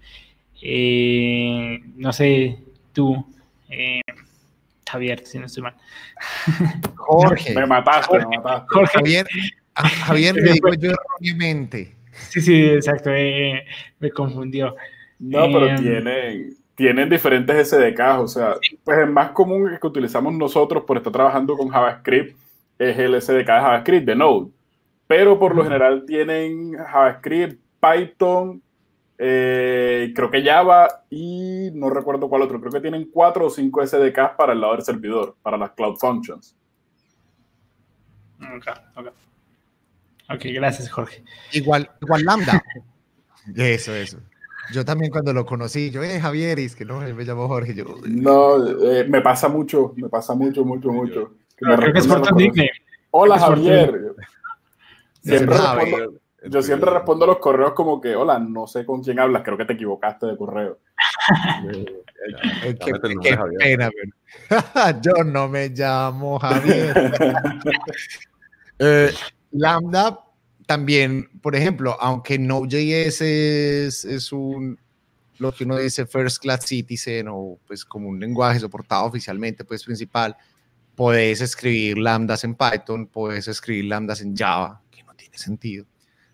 S4: Eh, no sé, tú, eh, Javier, si no estoy mal.
S2: Jorge.
S3: me mataste, me mataste.
S2: Jorge. Javier, Javier me dijo *laughs* yo erróneamente.
S4: Sí, sí, exacto, eh, me confundió.
S3: No, pero tienen, tienen diferentes SDKs, o sea, pues el más común que utilizamos nosotros por estar trabajando con JavaScript es el SDK de JavaScript de Node pero por lo general tienen JavaScript, Python, eh, creo que Java y no recuerdo cuál otro. Creo que tienen cuatro o cinco SDKs para el lado del servidor, para las Cloud Functions.
S4: Ok, ok. Ok, gracias, Jorge.
S2: Igual, igual Lambda. *laughs* eso, eso. Yo también cuando lo conocí, yo, eh, Javier, es que no, me llamo Jorge. Yo,
S3: no, eh, me pasa mucho, me pasa mucho, mucho, mucho.
S4: creo que es por tu
S3: Hola, Javier yo siempre respondo los correos como que, hola, no sé con quién hablas, creo que te equivocaste de correo.
S2: qué, pena, *laughs* yo no me llamo Javier. *laughs* Eh, Lambda también, por ejemplo, aunque Node.js es, es un, lo que uno dice first class citizen o pues como un lenguaje soportado oficialmente, pues principal, puedes escribir lambdas en Python, puedes escribir lambdas en Java, sentido.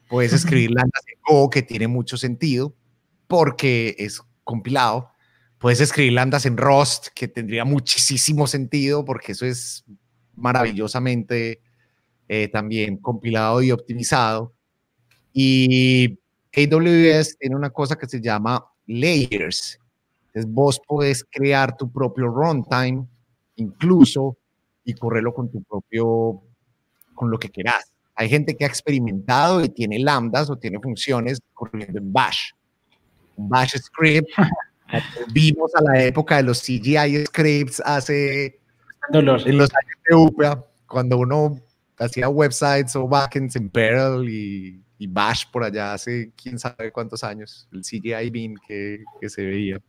S2: Puedes *laughs* escribir lambdas en Go, que tiene mucho sentido, porque es compilado. Puedes escribir lambdas en Rust, que tendría muchísimo sentido, porque eso es maravillosamente eh, también compilado y optimizado. Y AWS tiene una cosa que se llama layers. Entonces vos podés crear tu propio runtime incluso y correrlo con tu propio, con lo que quieras. Hay gente que ha experimentado y tiene lambdas o tiene funciones corriendo en Bash. Bash script. *laughs* Vimos a la época de los CGI scripts hace en los años de UPA, cuando uno hacía websites o backends en Perl y, Bash por allá hace quién sabe cuántos años, el CGI bin que, que se veía.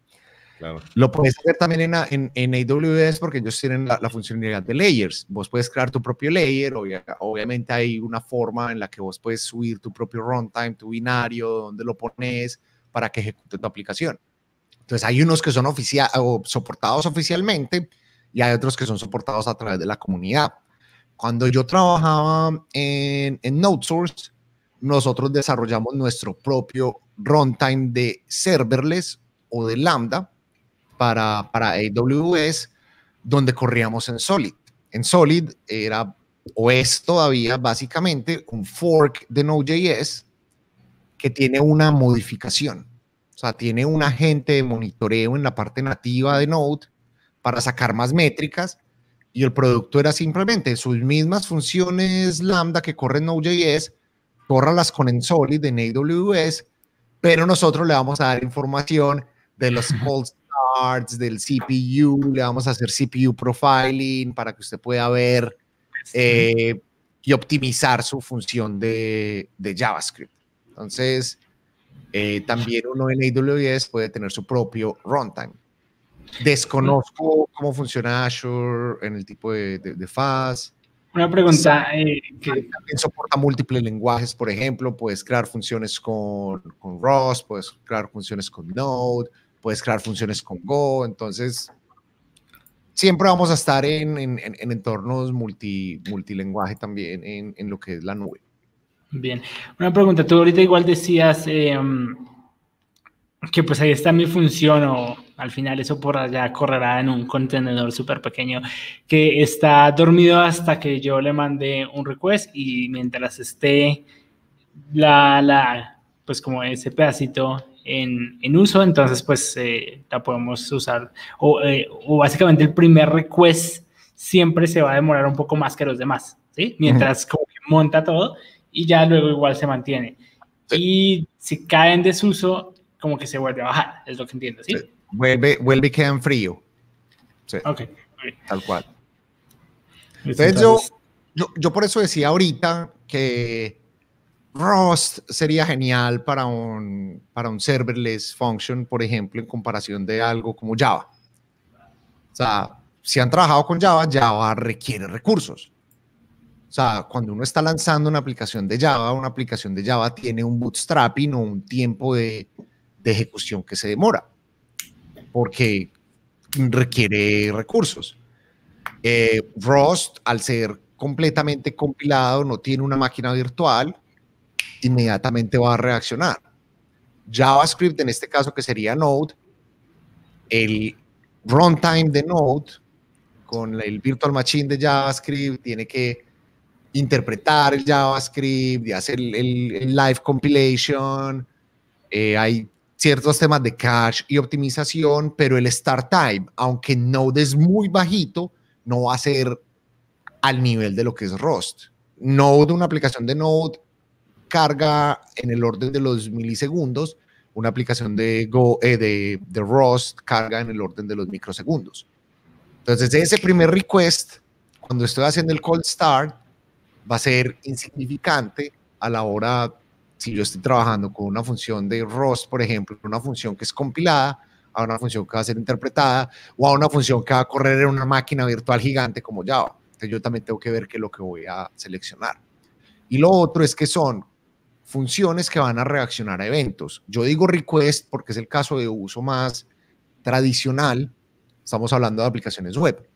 S2: Lo puedes hacer también en, en, AWS porque ellos tienen la, funcionalidad de layers. Vos puedes crear tu propio layer. obviamente hay una forma en la que vos puedes subir tu propio runtime, tu binario, donde lo pones para que ejecute tu aplicación. Entonces hay unos que son oficial, o soportados oficialmente y hay otros que son soportados a través de la comunidad. Cuando yo trabajaba en, en NodeSource, nosotros desarrollamos nuestro propio runtime de serverless o de Lambda para, para AWS, donde corríamos en Solid. En Solid era o es todavía básicamente un fork de Node.js que tiene una modificación. O sea, tiene un agente de monitoreo en la parte nativa de Node para sacar más métricas y el producto era simplemente sus mismas funciones lambda que corren Node.js, córralas con en Solid en AWS, pero nosotros le vamos a dar información de los calls del CPU, le vamos a hacer CPU profiling para que usted pueda ver eh, y optimizar su función de, JavaScript. Entonces, eh, también uno en AWS puede tener su propio runtime. Desconozco cómo funciona Azure en el tipo de, de, FAS.
S4: Una pregunta. Eh,
S2: que... También soporta múltiples lenguajes, por ejemplo, puedes crear funciones con, con Rust, puedes crear funciones con Node, puedes crear funciones con Go, entonces siempre vamos a estar en, en, en entornos multi, multilingüe también en, en, lo que es la nube.
S4: Bien, una pregunta, tú ahorita igual decías em, que pues ahí está mi función o al final eso por allá correrá en un contenedor súper pequeño que está dormido hasta que yo le mande un request y mientras esté la, la pues como ese pedacito en, en uso, entonces pues eh, la podemos usar. O, eh, o, básicamente el primer request siempre se va a demorar un poco más que los demás, ¿sí? Mientras como que monta todo y ya luego igual se mantiene. Y si cae en desuso, como que se vuelve a bajar, es lo que entiendo, ¿sí?
S2: Vuelve, vuelve y queda en frío.
S4: Sí. Ok.
S2: Tal cual. Entonces, yo, yo, yo por eso decía ahorita que Rust sería genial para un, para un serverless function, por ejemplo, en comparación de algo como Java. O sea, si han trabajado con Java, Java requiere recursos. O sea, cuando uno está lanzando una aplicación de Java, una aplicación de Java tiene un bootstrapping o un tiempo de, de ejecución que se demora, porque requiere recursos. Eh, Rust, al ser completamente compilado, no tiene una máquina virtual, inmediatamente va a reaccionar. JavaScript, en este caso que sería Node, el runtime de Node con el virtual machine de JavaScript tiene que interpretar el JavaScript y hacer el, live compilation. Eh, hay ciertos temas de cache y optimización, pero el start time, aunque Node es muy bajito, no va a ser al nivel de lo que es Rust. Node, una aplicación de Node, carga en el orden de los milisegundos, una aplicación de, Go, eh, de, de Rust carga en el orden de los microsegundos. Entonces, ese primer request, cuando estoy haciendo el cold start, va a ser insignificante a la hora, si yo estoy trabajando con una función de Rust, por ejemplo, una función que es compilada, a una función que va a ser interpretada o a una función que va a correr en una máquina virtual gigante como Java. Entonces, yo también tengo que ver qué es lo que voy a seleccionar. Y lo otro es que son funciones que van a reaccionar a eventos. Yo digo request porque es el caso de uso más tradicional. Estamos hablando de aplicaciones web.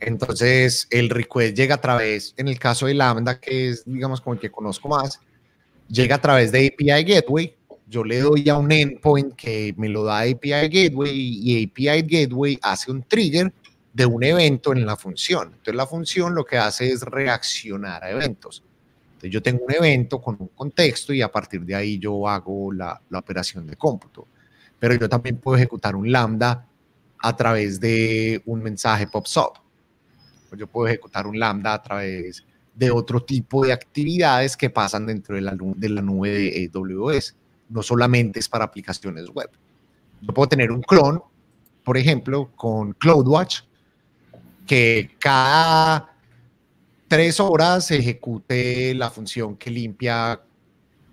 S2: Entonces, el request llega a través, en el caso de Lambda, que es, digamos, como el que conozco más, llega a través de API Gateway. Yo le doy a un endpoint que me lo da API Gateway y API Gateway hace un trigger de un evento en la función. Entonces, la función lo que hace es reaccionar a eventos yo tengo un evento con un contexto y a partir de ahí yo hago la, operación de cómputo. Pero yo también puedo ejecutar un lambda a través de un mensaje PubSub. Yo puedo ejecutar un lambda a través otro tipo de actividades que pasan dentro de la, de la nube de AWS. No solamente es para aplicaciones web. Yo puedo tener un clon, por ejemplo, con CloudWatch, que cada tres horas ejecute la función que limpia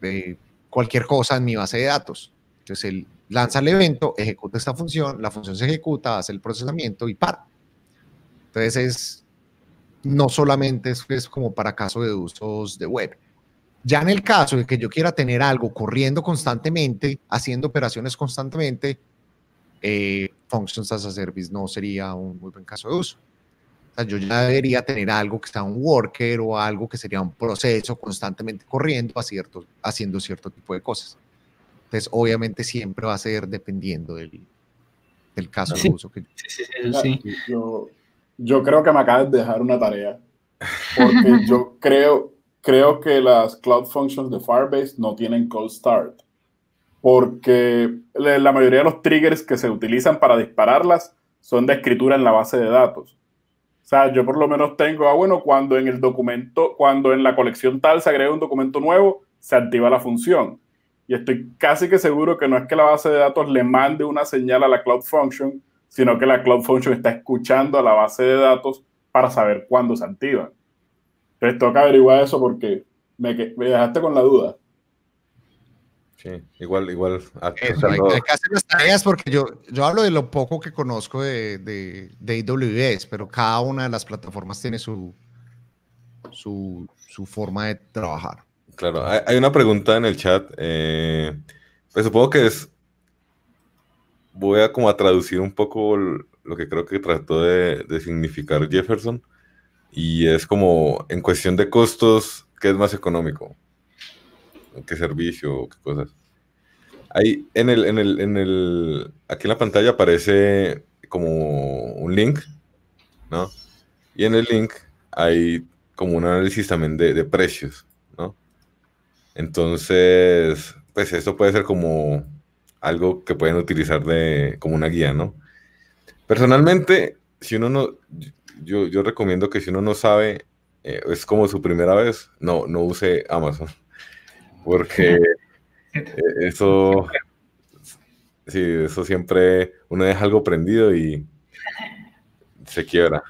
S2: eh, cualquier cosa en mi base de datos. Entonces, él lanza el evento, ejecuta esta función, la función se ejecuta, hace el procesamiento y para. Entonces, es, no solamente es, como para caso de usos de web. Ya en el caso de que yo quiera tener algo corriendo constantemente, haciendo operaciones constantemente, eh, Functions as a Service no sería un muy buen caso de uso yo ya debería tener algo que sea un worker o algo que sería un proceso constantemente corriendo a cierto, haciendo cierto tipo de cosas. Entonces, obviamente siempre va a ser dependiendo del, del caso de uso que
S3: sí, yo, yo creo que me acabas de dejar una tarea. Porque *laughs* yo creo, creo que las Cloud Functions de Firebase no tienen cold start. Porque la mayoría de los triggers que se utilizan para dispararlas son de escritura en la base de datos. O sea, yo por lo menos tengo, ah, bueno, cuando en el documento, cuando en la colección tal se agrega un documento nuevo, se activa la función. Y estoy casi que seguro que no es que la base de datos le mande una señal a la Cloud Function, sino que la Cloud Function está escuchando a la base de datos para saber cuándo se activa. Entonces toca averiguar eso porque me, me dejaste con la duda.
S1: Sí, igual, igual.
S2: hay, que hacer las tareas porque yo, yo hablo de lo poco que conozco de, de, de AWS, pero cada una de las plataformas tiene su, su, su forma de trabajar.
S1: Claro, hay, una pregunta en el chat. Eh, pues supongo que es. Voy a como a traducir un poco lo que creo que trató de, de significar Jefferson. Y es como en cuestión de costos, ¿qué es más económico? qué servicio, qué cosas. Ahí en el, en el, en el, aquí en la pantalla aparece como un link, ¿no? Y en el link hay como un análisis también de, de precios, ¿no? Entonces, pues esto puede ser como algo que pueden utilizar de, como una guía, ¿no? Personalmente, si uno no, yo, yo recomiendo que si uno no sabe, eh, es como su primera vez, no, no use Amazon *laughs* porque eh, eso, sí, eso siempre uno deja algo prendido y se quiebra.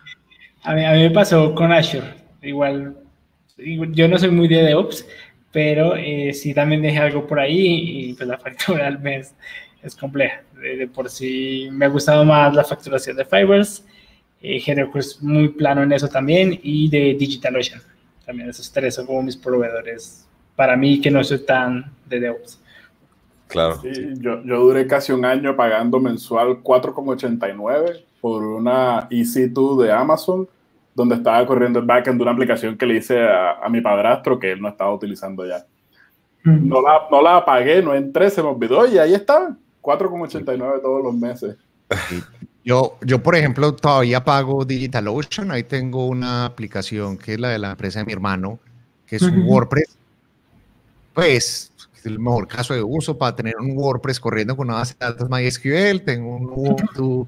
S4: A mí, a mí me pasó con Azure, igual, yo no soy muy de DevOps, pero eh, sí también dejé algo por ahí y pues la factura al mes es compleja. De, por sí me ha gustado más la facturación de Fibers, eh, es muy plano en eso también y de DigitalOcean. También esos tres son como mis proveedores para mí que no soy tan de DevOps.
S1: Claro.
S3: Yo, yo, duré casi un año pagando mensual 4,89 por una EC2 de Amazon, donde estaba corriendo el backend de una aplicación que le hice a, mi padrastro que él no estaba utilizando ya. No la, no la apagué, no entré, se me olvidó y ahí está, 4,89 todos los meses.
S2: Yo, yo, por ejemplo, todavía pago DigitalOcean. Ahí tengo una aplicación que es la de la empresa de mi hermano, que es un WordPress pues el mejor caso de uso para tener un WordPress corriendo con una base de datos MySQL, tengo un Ubuntu,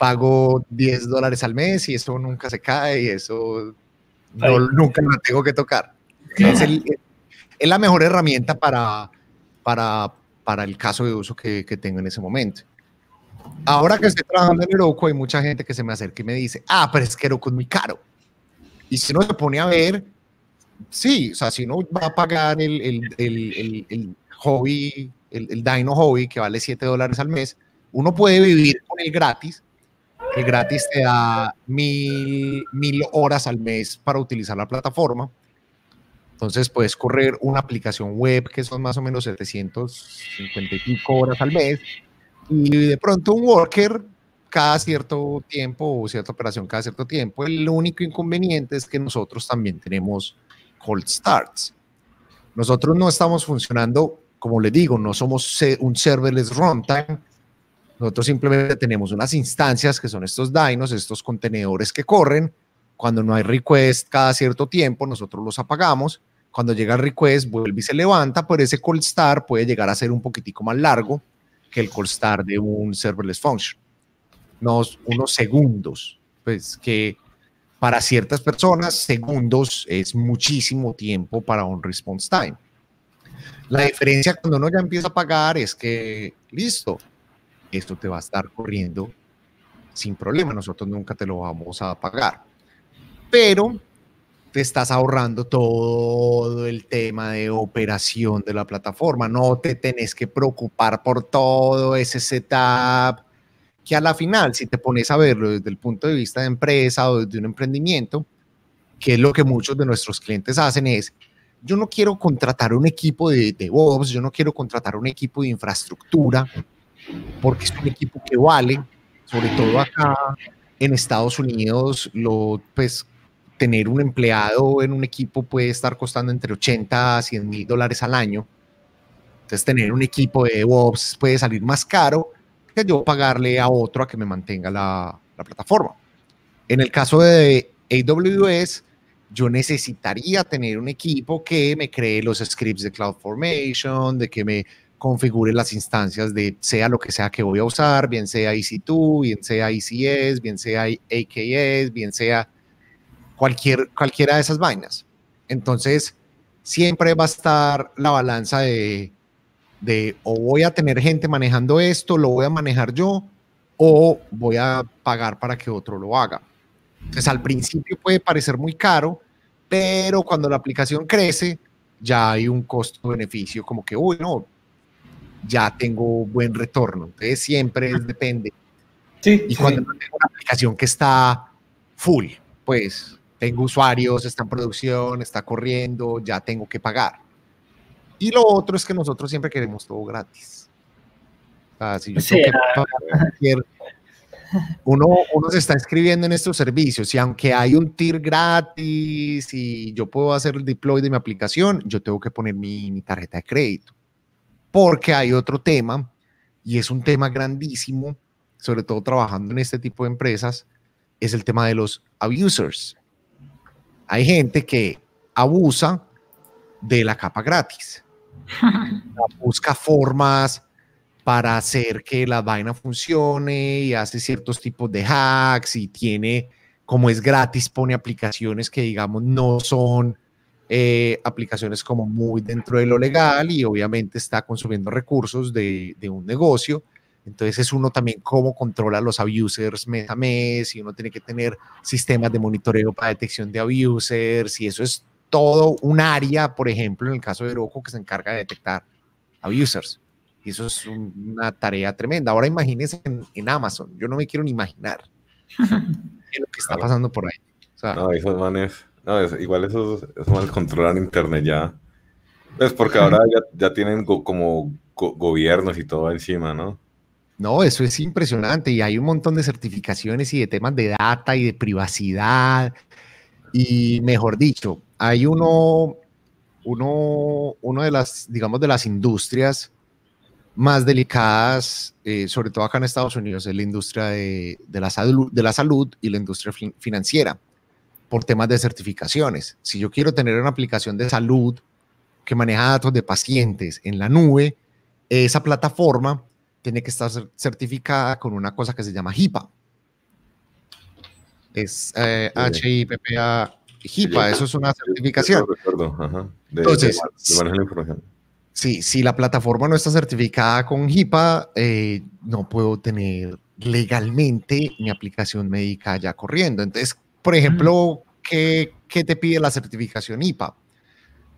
S2: pago 10 dólares al mes y eso nunca se cae y eso nunca lo tengo que tocar. Es, es, la mejor herramienta para, para, para el caso de uso que, que, tengo en ese momento. Ahora que estoy trabajando en Heroku, hay mucha gente que se me acerca y me dice, ah, pero es que Heroku es muy caro. Y si uno se pone a ver, sí, o sea, si uno va a pagar el, el, el, el hobby, el, Dino Hobby, que vale 7 dólares al mes, uno puede vivir con el gratis. El gratis te da mil, mil horas al mes para utilizar la plataforma. Entonces puedes correr una aplicación web que son más o menos 755 horas al mes. Y de pronto un worker cada cierto tiempo o cierta operación cada cierto tiempo. El único inconveniente es que nosotros también tenemos cold starts. Nosotros no estamos funcionando, como les digo, no somos un serverless runtime. Nosotros simplemente tenemos unas instancias que son estos dynos, estos contenedores que corren. Cuando no hay request cada cierto tiempo, nosotros los apagamos. Cuando llega el request, vuelve y se levanta, pero ese cold start puede llegar a ser un poquitico más largo que el cold start de un serverless function. unos, unos segundos, pues que para ciertas personas segundos es muchísimo tiempo para un response time. La diferencia cuando uno ya empieza a pagar es que, listo, esto te va a estar corriendo sin problema, nosotros nunca te lo vamos a pagar. Pero te estás ahorrando todo el tema de operación de la plataforma, no te tenés que preocupar por todo ese setup, que a la final, si te pones a verlo desde el punto de vista de empresa o desde un emprendimiento, que es lo que muchos de nuestros clientes hacen, es, yo no quiero contratar un equipo de DevOps, yo no quiero contratar un equipo de infraestructura, porque es un equipo que vale, sobre todo acá en Estados Unidos, lo, pues tener un empleado en un equipo puede estar costando entre 80 a 100 mil dólares al año. Entonces, tener un equipo de DevOps puede salir más caro que yo pagarle a otro a que me mantenga la, la plataforma. En el caso de AWS, yo necesitaría tener un equipo que me cree los scripts de CloudFormation, de que me configure las instancias de sea lo que sea que voy a usar, bien sea EC2, bien sea ECS, bien sea AKS, bien sea cualquier, cualquiera de esas vainas. Entonces, siempre va a estar la balanza de, de o voy a tener gente manejando esto, lo voy a manejar yo, o voy a pagar para que otro lo haga. Entonces, al principio puede parecer muy caro, pero cuando la aplicación crece, ya hay un costo-beneficio, como que, uy, no, ya tengo buen retorno. Entonces, siempre depende. Sí, y cuando tengo una aplicación que está full, pues tengo usuarios, está en producción, está corriendo, ya tengo que pagar. Y lo otro es que nosotros siempre queremos todo gratis. si uno, uno se está inscribiendo en estos servicios y aunque hay un tier gratis y yo puedo hacer el deploy de mi aplicación, yo tengo que poner mi, mi tarjeta de crédito. Porque hay otro tema y es un tema grandísimo, sobre todo trabajando en este tipo de empresas, es el tema de los abusers. Hay gente que abusa de la capa gratis. *laughs* Busca formas para hacer que la vaina funcione y hace ciertos tipos de hacks y tiene, como es gratis, pone aplicaciones que digamos no son eh, aplicaciones como muy dentro de lo legal y obviamente está consumiendo recursos de, de un negocio entonces es uno también cómo controla los abusers mes a mes y uno tiene que tener sistemas de monitoreo para detección de abusers y eso es todo un área, por ejemplo, en el caso de Heroku que se encarga de detectar abusers. Y eso es una tarea tremenda. Ahora imagínense en, Amazon, yo no me quiero ni imaginar *laughs* lo que está pasando por ahí.
S1: no, esos manes, no, igual esos, esos manes controlan Internet ya. Es porque ahora ya, tienen como gobiernos y todo encima, ¿no?
S2: No, eso es impresionante y hay un montón de certificaciones y de temas de data y de privacidad. Y mejor dicho, hay uno, uno, uno de las, digamos, de las industrias más delicadas, eh, sobre todo acá en Estados Unidos, es la industria de, la salud, de la salud y la industria financiera, por temas de certificaciones. Si yo quiero tener una aplicación de salud que maneja datos de pacientes en la nube, esa plataforma tiene que estar certificada con una cosa que se llama HIPAA. Es eh, H-I-P-P-A, HIPAA, eso es una certificación. Entonces, si la plataforma no está certificada con HIPAA, eh, no puedo tener legalmente mi aplicación médica ya corriendo. Entonces, por ejemplo, ¿qué, ¿qué, te pide la certificación HIPAA?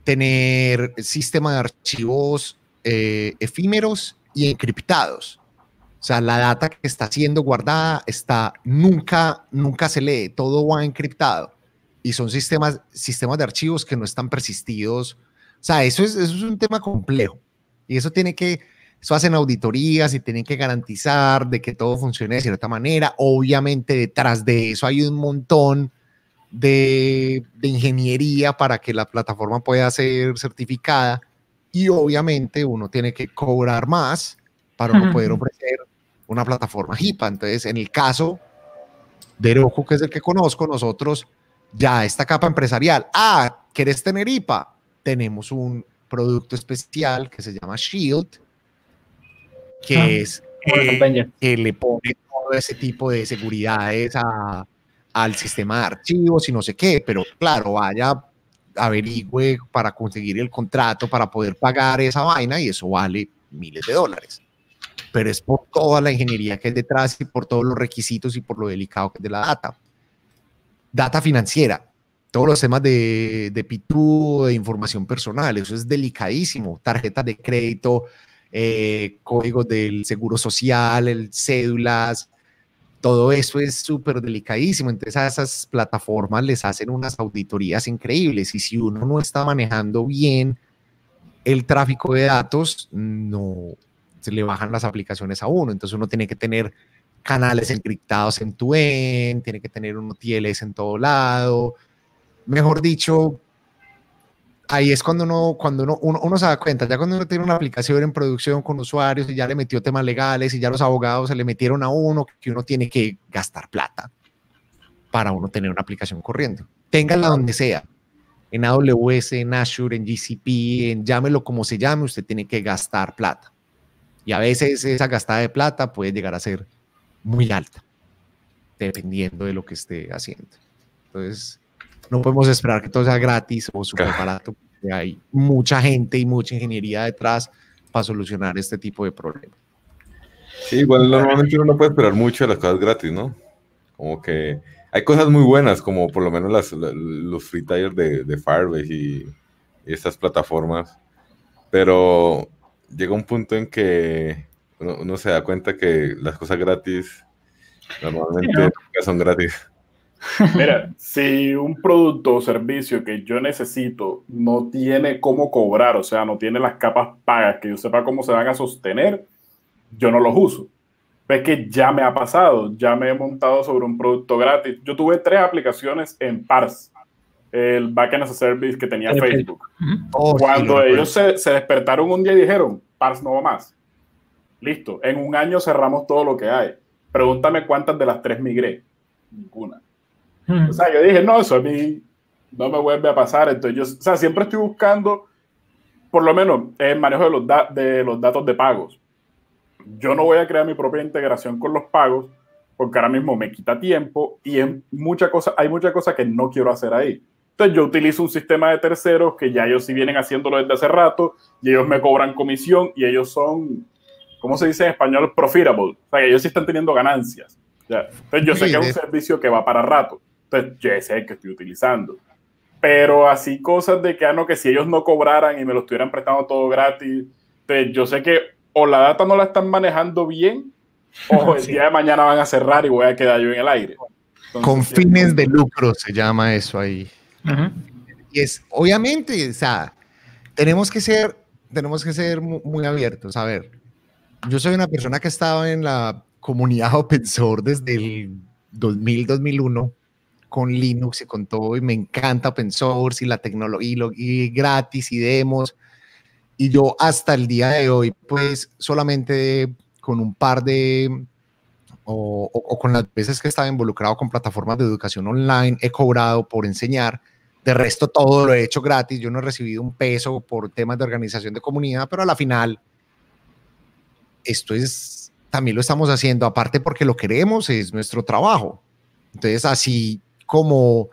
S2: Tener sistema de archivos eh, efímeros y encriptados. O sea, la data que está siendo guardada está nunca, nunca se lee, todo va encriptado. Y son sistemas, sistemas de archivos que no están persistidos. O sea, eso es, eso es un tema complejo. Y eso tiene que, eso hacen auditorías y tienen que garantizar de que todo funcione de cierta manera. Obviamente detrás de eso hay un montón de, de ingeniería para que la plataforma pueda ser certificada y obviamente uno tiene que cobrar más para uno poder ofrecer una plataforma HIPAA. Entonces, en el caso de Roku, que es el que conozco, nosotros ya esta capa empresarial, ah, ¿quieres tener IPA? Tenemos un producto especial que se llama Shield, que es que le pone todo ese tipo de seguridades a, al sistema de archivos y no sé qué, pero claro, vaya, averigüe para conseguir el contrato, para poder pagar esa vaina y eso vale miles de dólares. Pero es por toda la ingeniería que hay detrás y por todos los requisitos y por lo delicado que es de la data. Data financiera, todos los temas de, de PITU, de información personal, eso es delicadísimo. Tarjetas de crédito, eh, códigos del seguro social, el cédulas, todo eso es súper delicadísimo. Entonces a esas plataformas les hacen unas auditorías increíbles y si uno no está manejando bien el tráfico de datos, no se le bajan las aplicaciones a uno. Entonces uno tiene que tener canales encriptados en tu end, tiene que tener un TLS en todo lado. Mejor dicho, ahí es cuando uno, cuando uno, uno, se da cuenta, ya cuando uno tiene una aplicación en producción con usuarios y ya le metió temas legales y ya los abogados se le metieron a uno, que uno tiene que gastar plata para uno tener una aplicación corriendo. Téngala donde sea, en AWS, en Azure, en GCP, en llámelo como se llame, usted tiene que gastar plata. Y a veces esa gastada de plata puede llegar a ser muy alta, dependiendo de lo que esté haciendo. Entonces, no podemos esperar que todo sea gratis o súper barato, porque hay mucha gente y mucha ingeniería detrás para solucionar este tipo de problemas.
S5: Sí, igual normalmente uno no puede esperar mucho de las cosas gratis, ¿no? Como que hay cosas muy buenas, como por lo menos las, los free tires de, de Firebase y, estas plataformas, pero llega un punto en que uno, se da cuenta que las cosas gratis normalmente son gratis.
S3: Mira, *laughs* si un producto o servicio que yo necesito no tiene cómo cobrar, o sea, no tiene las capas pagas que yo sepa cómo se van a sostener, yo no los uso. Es que ya me ha pasado, ya me he montado sobre un producto gratis. Yo tuve tres aplicaciones en Pars, el backend as a service que tenía Facebook. Oh, Cuando ellos se, se despertaron un día y dijeron, Pars no va más. Listo, en un año cerramos todo lo que hay. Pregúntame cuántas de las tres migré. Ninguna. O sea, yo dije, no, eso a mí no me vuelve a pasar. Entonces, yo, o sea, siempre estoy buscando, por lo menos, el manejo de los, de los datos de pagos. Yo no voy a crear mi propia integración con los pagos porque ahora mismo me quita tiempo y en mucha cosa, hay muchas cosas que no quiero hacer ahí. Entonces yo utilizo un sistema de terceros que ya ellos sí vienen haciéndolo desde hace rato y ellos me cobran comisión y ellos son, ¿cómo se dice en español? Profitable. O sea, que ellos sí están teniendo ganancias. Entonces yo sé que es un servicio que va para rato. Entonces, yo sé el que estoy utilizando. Pero así cosas de que, ah, no, que si ellos no cobraran y me lo estuvieran prestando todo gratis, pues yo sé que o la data no la están manejando bien, o *laughs* el día de mañana van a cerrar y voy a quedar yo en el aire.
S2: Con fines de lucro se llama eso ahí. Y es, obviamente, o sea, tenemos que ser, tenemos que ser muy, abiertos. A ver, yo soy una persona que ha estado en la comunidad *laughs* open source desde el 2000, 2001 con Linux y con todo, y me encanta open source y la tecnología y, gratis y demos. Y yo hasta el día de hoy, pues solamente con un par de, o, o, con las veces que estaba involucrado con plataformas de educación online, he cobrado por enseñar. De resto, todo lo he hecho gratis. Yo no he recibido un peso por temas de organización de comunidad, pero a la final, esto es, también lo estamos haciendo, aparte porque lo queremos, es nuestro trabajo. Entonces, así como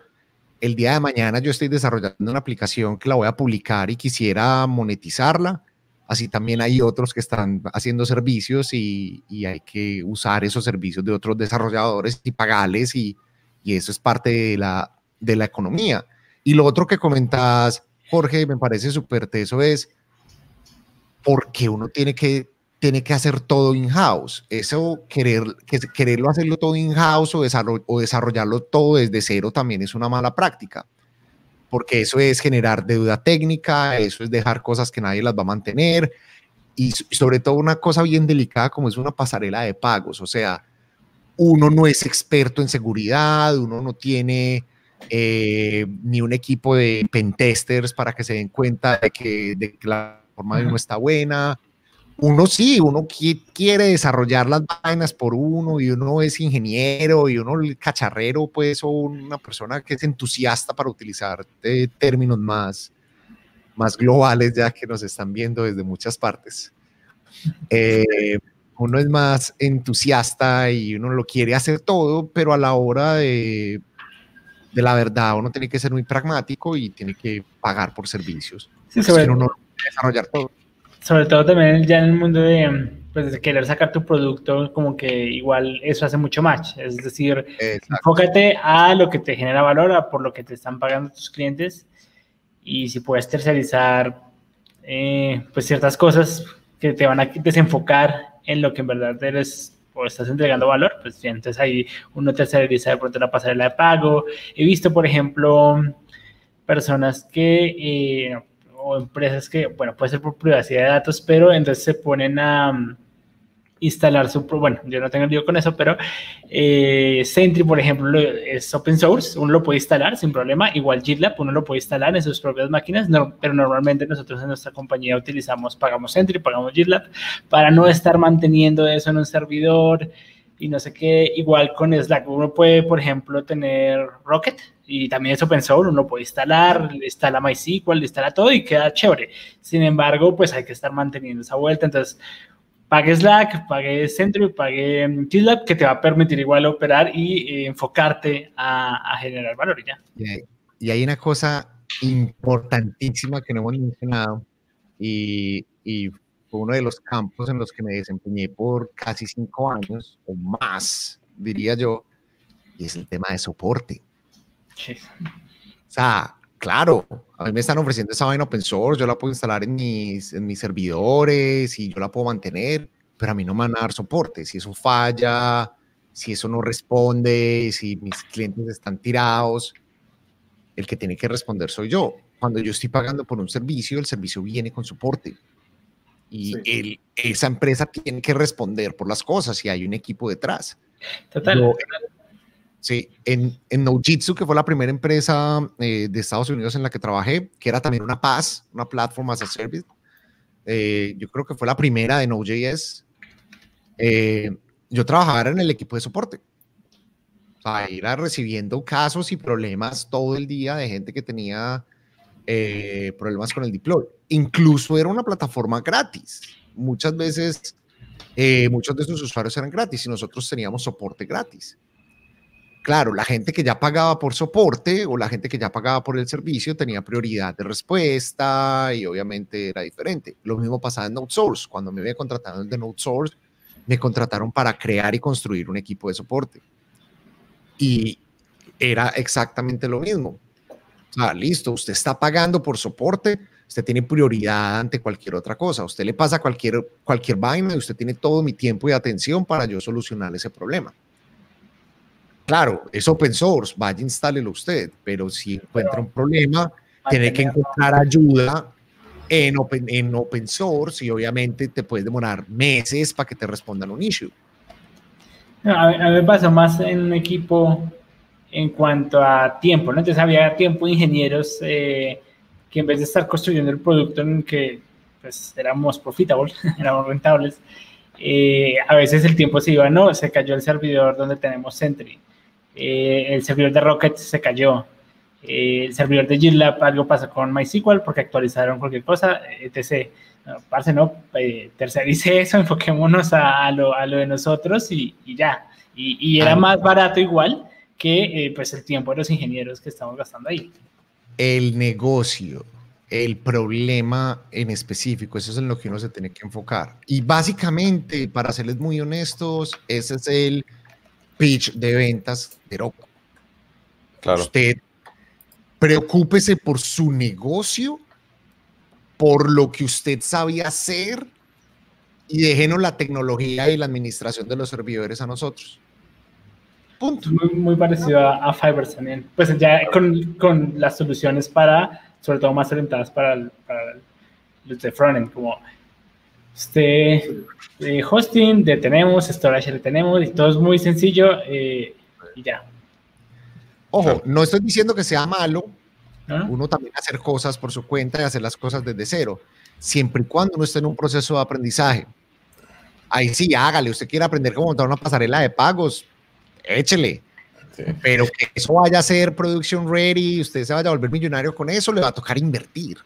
S2: el día de mañana yo estoy desarrollando una aplicación que la voy a publicar y quisiera monetizarla, así también hay otros que están haciendo servicios y, hay que usar esos servicios de otros desarrolladores y pagarles y, eso es parte de la, de la economía. Y lo otro que comentas, Jorge, me parece súper teso es por qué uno tiene que tiene que hacer todo in-house. Eso, querer, quererlo hacerlo todo in-house o, o desarrollarlo todo desde cero también es una mala práctica, porque eso es generar deuda técnica, eso es dejar cosas que nadie las va a mantener y sobre todo una cosa bien delicada como es una pasarela de pagos. O sea, uno no es experto en seguridad, uno no tiene eh, ni un equipo de pentesters para que se den cuenta de que, de que la forma de uno está buena uno sí, uno quiere desarrollar las vainas por uno y uno es ingeniero y uno el cacharrero, pues, o una persona que es entusiasta para utilizar eh, términos más, más globales ya que nos están viendo desde muchas partes. *laughs* Eh, uno es más entusiasta y uno lo quiere hacer todo, pero a la hora de, de la verdad uno tiene que ser muy pragmático y tiene que pagar por servicios. Sí, sobre, uno no desarrollar todo.
S4: Sobre todo también ya en el mundo de, pues, de querer sacar tu producto, como que igual eso hace mucho match. Es decir, enfócate a lo que te genera valor, a por lo que te están pagando tus clientes y si puedes tercerizar eh, pues ciertas cosas que te van a desenfocar en lo que en verdad eres o estás entregando valor, pues entonces ahí uno terceriza de pronto la pasarela de pago. He visto, por ejemplo, personas que, eh, o empresas que, bueno, puede ser por privacidad de datos, pero entonces se ponen a instalar su, bueno, yo no tengo lío con eso, pero eh, Sentry, por ejemplo, es open source, uno lo puede instalar sin problema, igual GitLab, uno lo puede instalar en sus propias máquinas, no, pero normalmente nosotros en nuestra compañía utilizamos, pagamos Sentry, pagamos GitLab, para no estar manteniendo eso en un servidor y no sé qué, igual con Slack, uno puede, por ejemplo, tener Rocket, y también es open source, uno puede instalar, instala MySQL, instala todo y queda chévere. Sin embargo, pues hay que estar manteniendo esa vuelta. Entonces, pague Slack, pague Sentry, pague GitLab, que te va a permitir igual operar y eh, enfocarte a, generar valor ya.
S2: Y hay, una cosa importantísima que no hemos mencionado y, y, fue uno de los campos en los que me desempeñé por casi cinco años o más, diría yo, y es el tema de soporte. Sí. O sea, claro, a mí me están ofreciendo esa vaina open source, yo la puedo instalar en mis, en mis servidores y yo la puedo mantener, pero a mí no me van a dar soporte. Si eso falla, si eso no responde, si mis clientes están tirados, el que tiene que responder soy yo. Cuando yo estoy pagando por un servicio, el servicio viene con soporte. Y el, esa empresa tiene que responder por las cosas y hay un equipo detrás. Total. Sí, en, en Nojitsu, que fue la primera empresa eh, de Estados Unidos en la que trabajé, que era también una PaaS, una Platform as a Service. Eh, yo creo que fue la primera de Node.js. Eh, yo trabajaba en el equipo de soporte. O sea, era recibiendo casos y problemas todo el día de gente que tenía problemas con el deploy. Incluso era una plataforma gratis. Muchas veces, muchos de sus usuarios eran gratis y nosotros teníamos soporte gratis. Claro, la gente que ya pagaba por soporte o la gente que ya pagaba por el servicio tenía prioridad de respuesta y obviamente era diferente. Lo mismo pasaba en NodeSource. Cuando me había contratado de NodeSource, me contrataron para crear y construir un equipo de soporte. Y era exactamente lo mismo. O sea, listo, usted está pagando por soporte, usted tiene prioridad ante cualquier otra cosa. usted le pasa cualquier, cualquier vaina y usted tiene todo mi tiempo y atención para yo solucionar ese problema. Claro, es open source, vaya, instálelo usted, pero si encuentra un problema, tiene que encontrar ayuda en open, en open source y obviamente te puede demorar meses para que te respondan un issue.
S4: A, mí me pasa más en un equipo en cuanto a tiempo, ¿no? Entonces había tiempo ingenieros eh, que en vez de estar construyendo el producto en el que pues éramos profitable, *laughs* éramos rentables, eh, a veces el tiempo se iba, no, se cayó el servidor donde tenemos Sentry eh, el servidor de Rocket se cayó, eh, el servidor de GitLab algo pasa con MySQL porque actualizaron cualquier cosa, etc. No, parce, no, eh, tercerice eso, *laughs* enfoquémonos a, lo, a lo, de nosotros y, y ya. Y, y, era más barato igual que eh, pues el tiempo de los ingenieros que estamos gastando ahí.
S2: El negocio, el problema en específico, eso es en lo que uno se tiene que enfocar. Y básicamente, para serles muy honestos, ese es el pitch de ventas de Roku. Claro. Usted preocúpese por su negocio, por lo que usted sabe hacer y déjenos la tecnología y la administración de los servidores a nosotros.
S4: Punto. Muy, parecido a, Fiverr también. Pues ya con, con, las soluciones para, sobre todo más orientadas para, para los de frontend, como este, eh, hosting, detenemos, storage detenemos, y todo es muy sencillo eh, y ya.
S2: Ojo, no estoy diciendo que sea malo, uno también hacer cosas por su cuenta y hacer las cosas desde cero, siempre y cuando uno esté en un proceso de aprendizaje. Ahí sí, hágale, usted quiere aprender cómo montar una pasarela de pagos, échele. Pero que eso vaya a ser production ready, usted se vaya a volver millonario con eso, le va a tocar invertir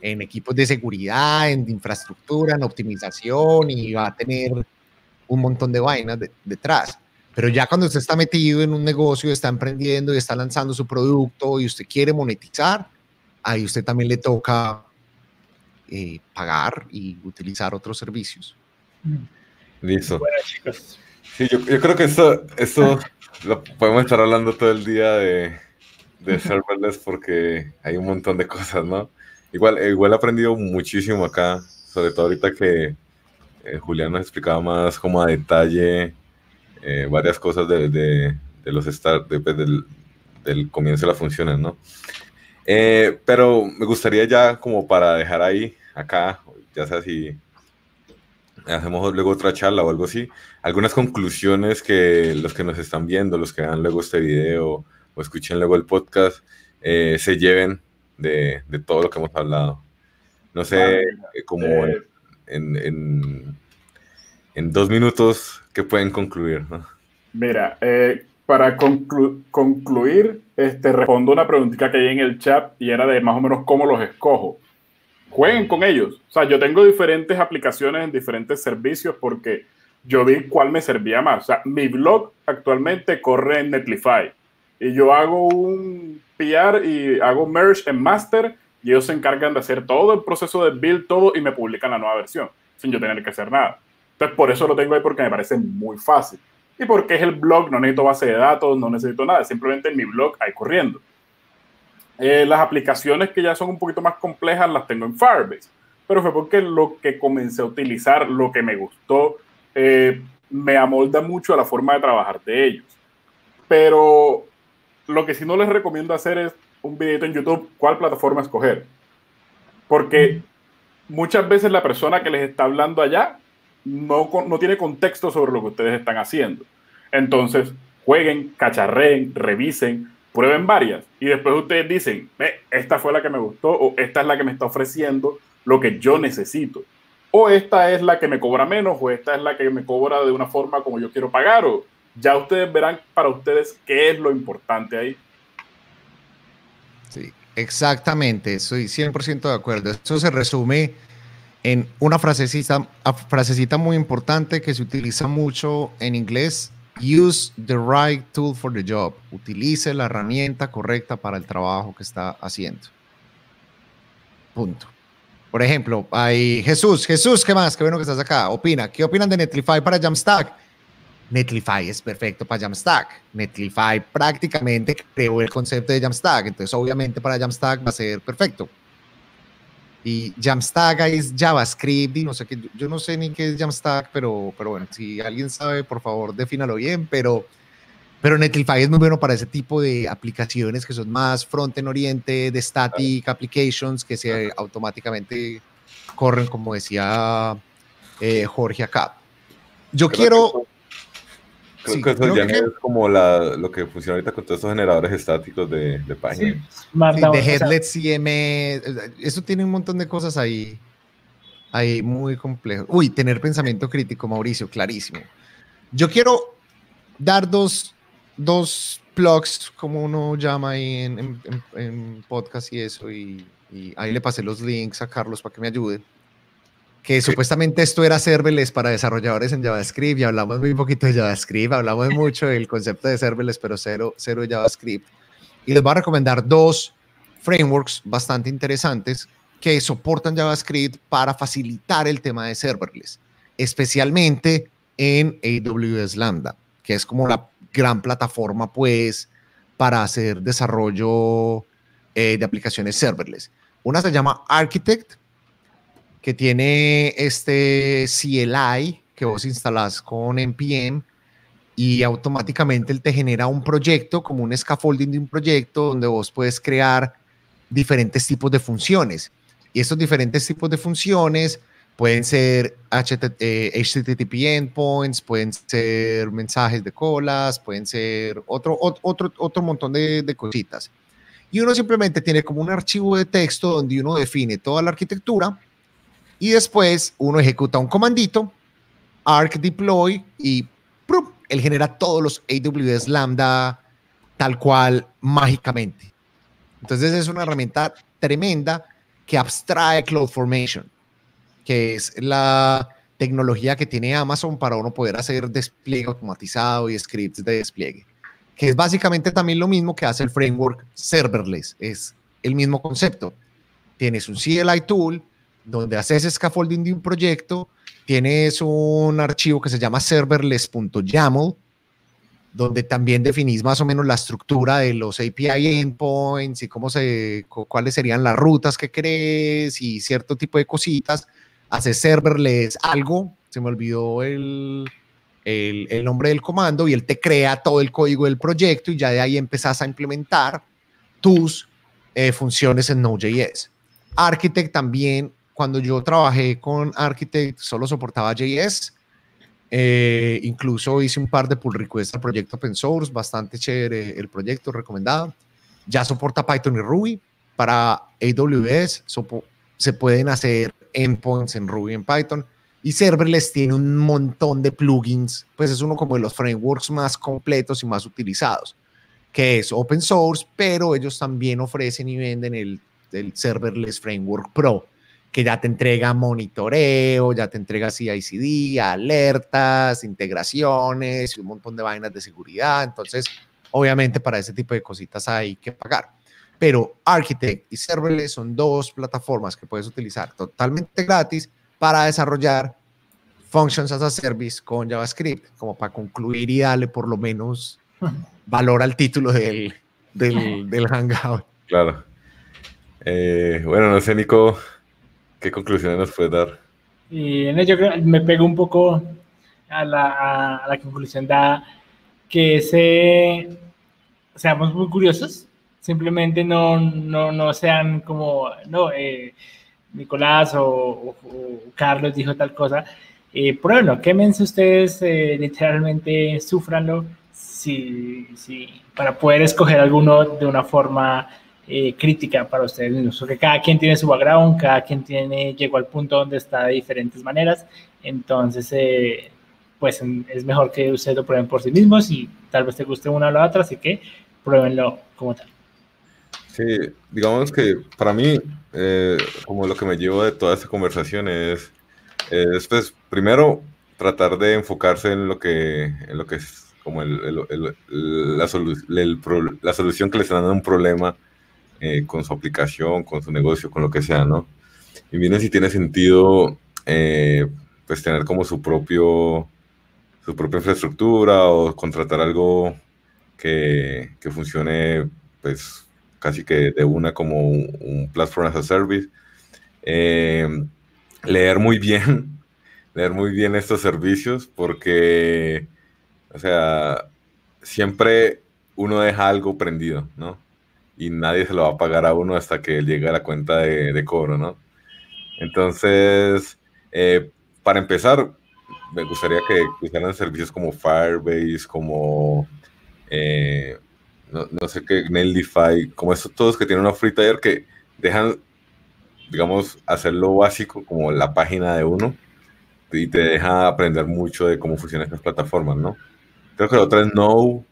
S2: en equipos de seguridad, en infraestructura, en optimización y va a tener un montón de vainas detrás. Pero ya cuando usted está metido en un negocio, está emprendiendo y está lanzando su producto y usted quiere monetizar, ahí usted también le toca eh, pagar y utilizar otros servicios.
S1: Listo. Bueno, chicos. Sí, yo, yo, creo que esto, esto lo podemos estar hablando todo el día de, de *laughs* serverless porque hay un montón de cosas, ¿no? Igual, igual he aprendido muchísimo acá, sobre todo ahorita que eh, Julián nos explicaba más como a detalle eh, varias cosas de, de, de los start, pues, del, del, comienzo de las funciones, ¿no? Eh, pero me gustaría ya como para dejar ahí, acá, ya sea si hacemos luego otra charla o algo así, algunas conclusiones que los que nos están viendo, los que vean luego este video o escuchen luego el podcast, eh, se lleven de, de, todo lo que hemos hablado. No sé, como en, en, en, dos minutos, ¿qué pueden concluir?
S3: Mira, eh, para concluir, este, respondo una preguntita que hay en el chat y era de más o menos cómo los escojo. Jueguen con ellos. O sea, yo tengo diferentes aplicaciones en diferentes servicios porque yo vi cuál me servía más. O sea, mi blog actualmente corre en Netlify y yo hago un PR y hago merge en master y ellos se encargan de hacer todo el proceso de build, todo y me publican la nueva versión sin yo tener que hacer nada. Entonces, por eso lo tengo ahí porque me parece muy fácil y porque es el blog, no necesito base de datos, no necesito nada, simplemente en mi blog hay corriendo. Eh, las aplicaciones que ya son un poquito más complejas las tengo en Firebase, pero fue porque lo que comencé a utilizar, lo que me gustó, eh, me amolda mucho a la forma de trabajar de ellos. Pero lo que sí no les recomiendo hacer es un video en YouTube, cuál plataforma escoger. Porque muchas veces la persona que les está hablando allá no, no tiene contexto sobre lo que ustedes están haciendo. Entonces, jueguen, cacharreen, revisen, prueben varias y después ustedes dicen, esta fue la que me gustó o esta es la que me está ofreciendo lo que yo necesito. O esta es la que me cobra menos o esta es la que me cobra de una forma como yo quiero pagar o ya ustedes verán para ustedes qué es lo importante ahí.
S2: Sí, exactamente, estoy 100% de acuerdo. Eso se resume en una frasecita, frasecita muy importante que se utiliza mucho en inglés. Use the right tool for the job. Utilice la herramienta correcta para el trabajo que está haciendo. Punto. Por ejemplo, hay Jesús. Jesús, ¿qué más? Qué bueno que estás acá. Opina. ¿Qué opinan de Netlify para Jamstack? Netlify es perfecto para Jamstack. Netlify prácticamente creó el concepto de Jamstack. Entonces, obviamente, para Jamstack va a ser perfecto. Y Jamstack es JavaScript y no sé qué, yo no sé ni qué es Jamstack, pero, pero bueno, si alguien sabe, por favor, defínalo bien, pero, pero Netlify es muy bueno para ese tipo de aplicaciones que son más front-end oriente, de static applications que se automáticamente corren, como decía eh, Jorge acá. Yo quiero...
S1: Creo que eso ya es como la, lo que funciona ahorita con todos estos generadores estáticos de, de páginas.
S2: Sí, de Headlet CMS, eso tiene un montón de cosas ahí, ahí muy complejo. Uy, tener pensamiento crítico, Mauricio, clarísimo. Yo quiero dar dos, dos plugs, como uno llama ahí en, en, en podcast y eso, y, y ahí le pasé los links a Carlos para que me ayude que supuestamente esto era serverless para desarrolladores en JavaScript y hablamos muy poquito de JavaScript, hablamos mucho del concepto de serverless, pero cero, cero JavaScript. Y les voy a recomendar dos frameworks bastante interesantes que soportan JavaScript para facilitar el tema de serverless, especialmente en AWS Lambda, que es como la gran plataforma pues para hacer desarrollo eh, de aplicaciones serverless. Una se llama Architect, que tiene este CLI que vos instalás con NPM y automáticamente él te genera un proyecto, como un scaffolding de un proyecto, donde vos puedes crear diferentes tipos de funciones. Y estos diferentes tipos de funciones pueden ser HTTP eh, endpoints, pueden ser mensajes de colas, pueden ser otro, otro, otro montón de, de cositas. Y uno simplemente tiene como un archivo de texto donde uno define toda la arquitectura y después uno ejecuta un comandito, arc deploy y él genera todos los AWS Lambda tal cual mágicamente. Entonces es una herramienta tremenda que abstrae CloudFormation, que es la tecnología que tiene Amazon para uno poder hacer despliegue automatizado y scripts de despliegue, que es básicamente también lo mismo que hace el framework serverless, es el mismo concepto. Tienes un CLI tool donde haces scaffolding de un proyecto, tienes un archivo que se llama serverless.yaml, donde también definís más o menos la estructura de los API endpoints y cómo se, cuáles serían las rutas que crees y cierto tipo de cositas. Haces serverless algo, se me olvidó el, el, nombre del comando y él te crea todo el código del proyecto y ya de ahí empezás a implementar tus eh, funciones en Node.js. Architect también, cuando yo trabajé con Architect, solo soportaba JS eh, incluso hice un par de pull requests al proyecto open source, bastante chévere el proyecto, recomendado. Ya soporta Python y Ruby. Para AWS se pueden hacer endpoints en Ruby y en Python. Y Serverless tiene un montón de plugins, pues es uno como de los frameworks más completos y más utilizados, que es open source, pero ellos también ofrecen y venden el, el Serverless Framework Pro que ya te entrega monitoreo, ya te entrega CICD, alertas, integraciones y un montón de vainas de seguridad. Entonces, obviamente para ese tipo de cositas hay que pagar. Pero Architect y Serverless son dos plataformas que puedes utilizar totalmente gratis para desarrollar Functions as a Service con JavaScript, como para concluir y darle por lo menos *laughs* valor al título del, del, *laughs* del Hangout.
S1: Claro. Eh, bueno, no sé, Nico, ¿Qué conclusiones nos puedes dar?
S4: Y en ello me pego un poco a la, conclusión da que se, seamos muy curiosos, simplemente no, no, no sean como, no, eh, Nicolás o, Carlos dijo tal cosa, eh, pruébenlo, quémense ustedes, eh, literalmente sufranlo, si, si, para poder escoger alguno de una forma eh, crítica para ustedes mismos, porque cada quien tiene su background, cada quien tiene, llegó al punto donde está de diferentes maneras, entonces, eh, pues es mejor que ustedes lo prueben por sí mismos y tal vez te guste una o la otra, así que pruébenlo como tal.
S1: Sí, digamos que para mí, eh, como lo que me llevo de toda esta conversación es, es pues, primero tratar de enfocarse en lo que, en lo que es como el, el, la, la, solución que le están dando a un problema eh, con su aplicación, con su negocio, con lo que sea, ¿no? Y miren si tiene sentido, eh, pues tener como su propio, su propia infraestructura o contratar algo que, que funcione, pues casi que de una como un, platform as a service. Eh, leer muy bien, *laughs* leer muy bien estos servicios porque, o sea, siempre uno deja algo prendido, ¿no? Y nadie se lo va a pagar a uno hasta que llegue a la cuenta de, cobro, ¿no? Entonces, eh, para empezar, me gustaría que usaran servicios como Firebase, como, eh, no, sé qué, Nailify, como estos todos que tienen una free tier que dejan, digamos, hacer lo básico como la página de uno y te deja aprender mucho de cómo funcionan estas plataformas, ¿no? Creo que la otra es No,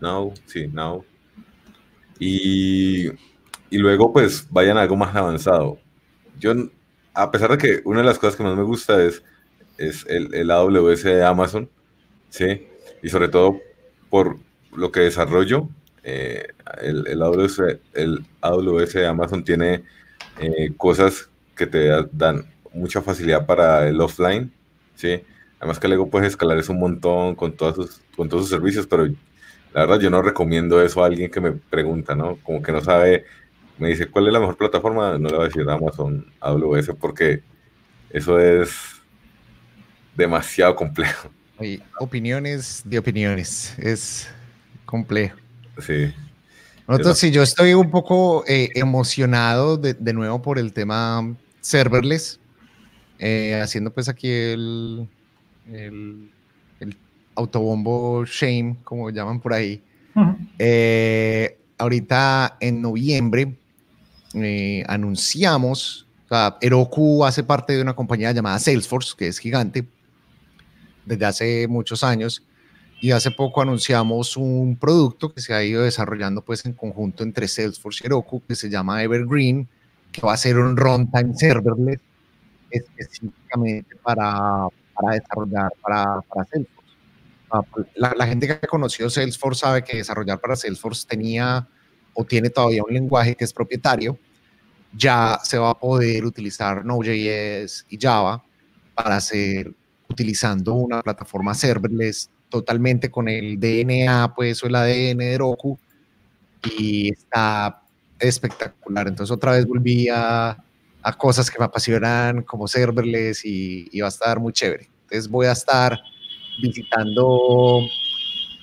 S1: No, sí, No. Y, y luego pues vayan a algo más avanzado. Yo, a pesar de que una de las cosas que más me gusta es, es el, AWS de Amazon, ¿sí? Y sobre todo por lo que desarrollo, eh, el, AWS, el AWS de Amazon tiene eh, cosas que te dan mucha facilidad para el offline, ¿sí? Además que luego puedes escalar eso un montón con, todos sus, con todos sus servicios, pero la verdad, yo no recomiendo eso a alguien que me pregunta, ¿no? Como que no sabe, me dice, ¿cuál es la mejor plataforma? No le voy a decir Amazon AWS porque eso es demasiado complejo.
S2: opiniones de opiniones, es complejo.
S1: Sí.
S2: Nosotros, sí, yo estoy un poco eh, emocionado de, de, nuevo por el tema serverless, eh, haciendo pues aquí el, el autobombo shame, como llaman por ahí. Eh, ahorita en noviembre eh, anunciamos, o sea, Heroku hace parte de una compañía llamada Salesforce, que es gigante, desde hace muchos años, y hace poco anunciamos un producto que se ha ido desarrollando pues en conjunto entre Salesforce y Heroku, que se llama Evergreen, que va a ser un runtime serverless específicamente para, para desarrollar para, para Salesforce. Ah, pues, la, gente que ha conocido Salesforce sabe que desarrollar para Salesforce tenía o tiene todavía un lenguaje que es propietario. Ya se va a poder utilizar Node.js y Java para hacer, utilizando una plataforma serverless totalmente con el DNA, pues, o el ADN de Roku, y está espectacular. Entonces otra vez volví a, a cosas que me apasionan como serverless y, y, va a estar muy chévere. Entonces voy a estar visitando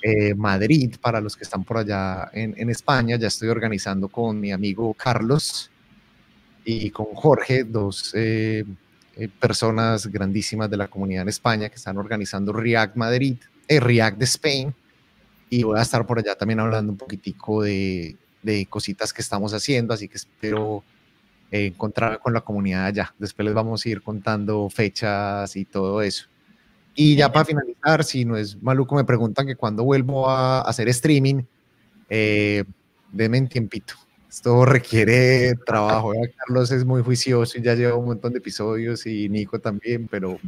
S2: eh, Madrid para los que están por allá en, España. Ya estoy organizando con mi amigo Carlos y con Jorge, dos eh, eh personas grandísimas de la comunidad en España que están organizando React Madrid, eh, React de Spain. Y voy a estar por allá también hablando un poquitico de, de cositas que estamos haciendo, así que espero encontrar con la comunidad allá. Después les vamos a ir contando fechas y todo eso. Y ya para finalizar, si no es maluco, me preguntan que cuando vuelvo a hacer streaming, eh, denme un tiempito. Esto requiere trabajo. Carlos es muy juicioso y ya lleva un montón de episodios y Nico también, pero...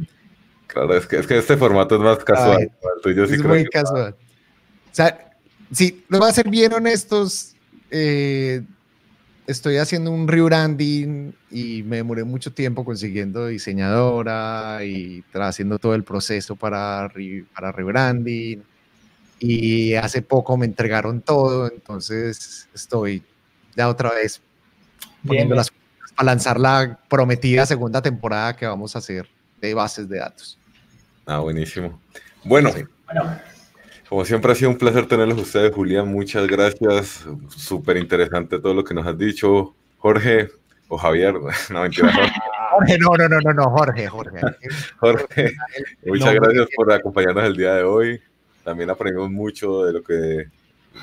S1: Claro, es que, es que este formato es más casual.
S2: es muy casual. O sea, si lo voy a ser bien honestos, eh, estoy haciendo un rebranding y me demoré mucho tiempo consiguiendo diseñadora y haciendo todo el proceso para, para rebranding. Y hace poco me entregaron todo, entonces estoy ya otra vez poniendo las para lanzar la prometida segunda temporada que vamos a hacer de bases de datos.
S1: Ah, buenísimo. Bueno, bueno como siempre ha sido un placer tenerlos ustedes, Julián. Muchas gracias. Súper interesante todo lo que nos has dicho. Jorge o Javier, *laughs* no mentira.
S2: Jorge, no, no, no, no, no, Jorge, Jorge.
S1: Jorge, muchas gracias por acompañarnos el día de hoy. También aprendimos mucho de lo que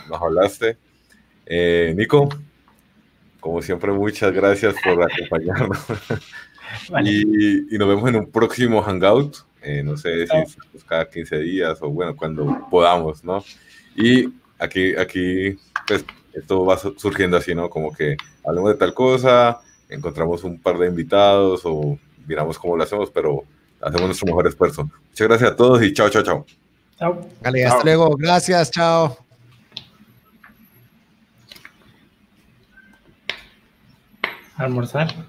S1: nos hablaste. Eh, Nico, como siempre, muchas gracias por acompañarnos. Y, y nos vemos en un próximo Hangout. Eh, no sé si es cada 15 días o bueno, cuando podamos, ¿no? Y aquí, aquí, pues esto va surgiendo así, ¿no? Como que hablamos de tal cosa, encontramos un par de invitados o miramos cómo lo hacemos, pero hacemos nuestro mejor esfuerzo. Muchas gracias a todos y chao, chao, chao.
S2: Chao. Vale, hasta luego. Gracias, chao.
S4: Almorzar.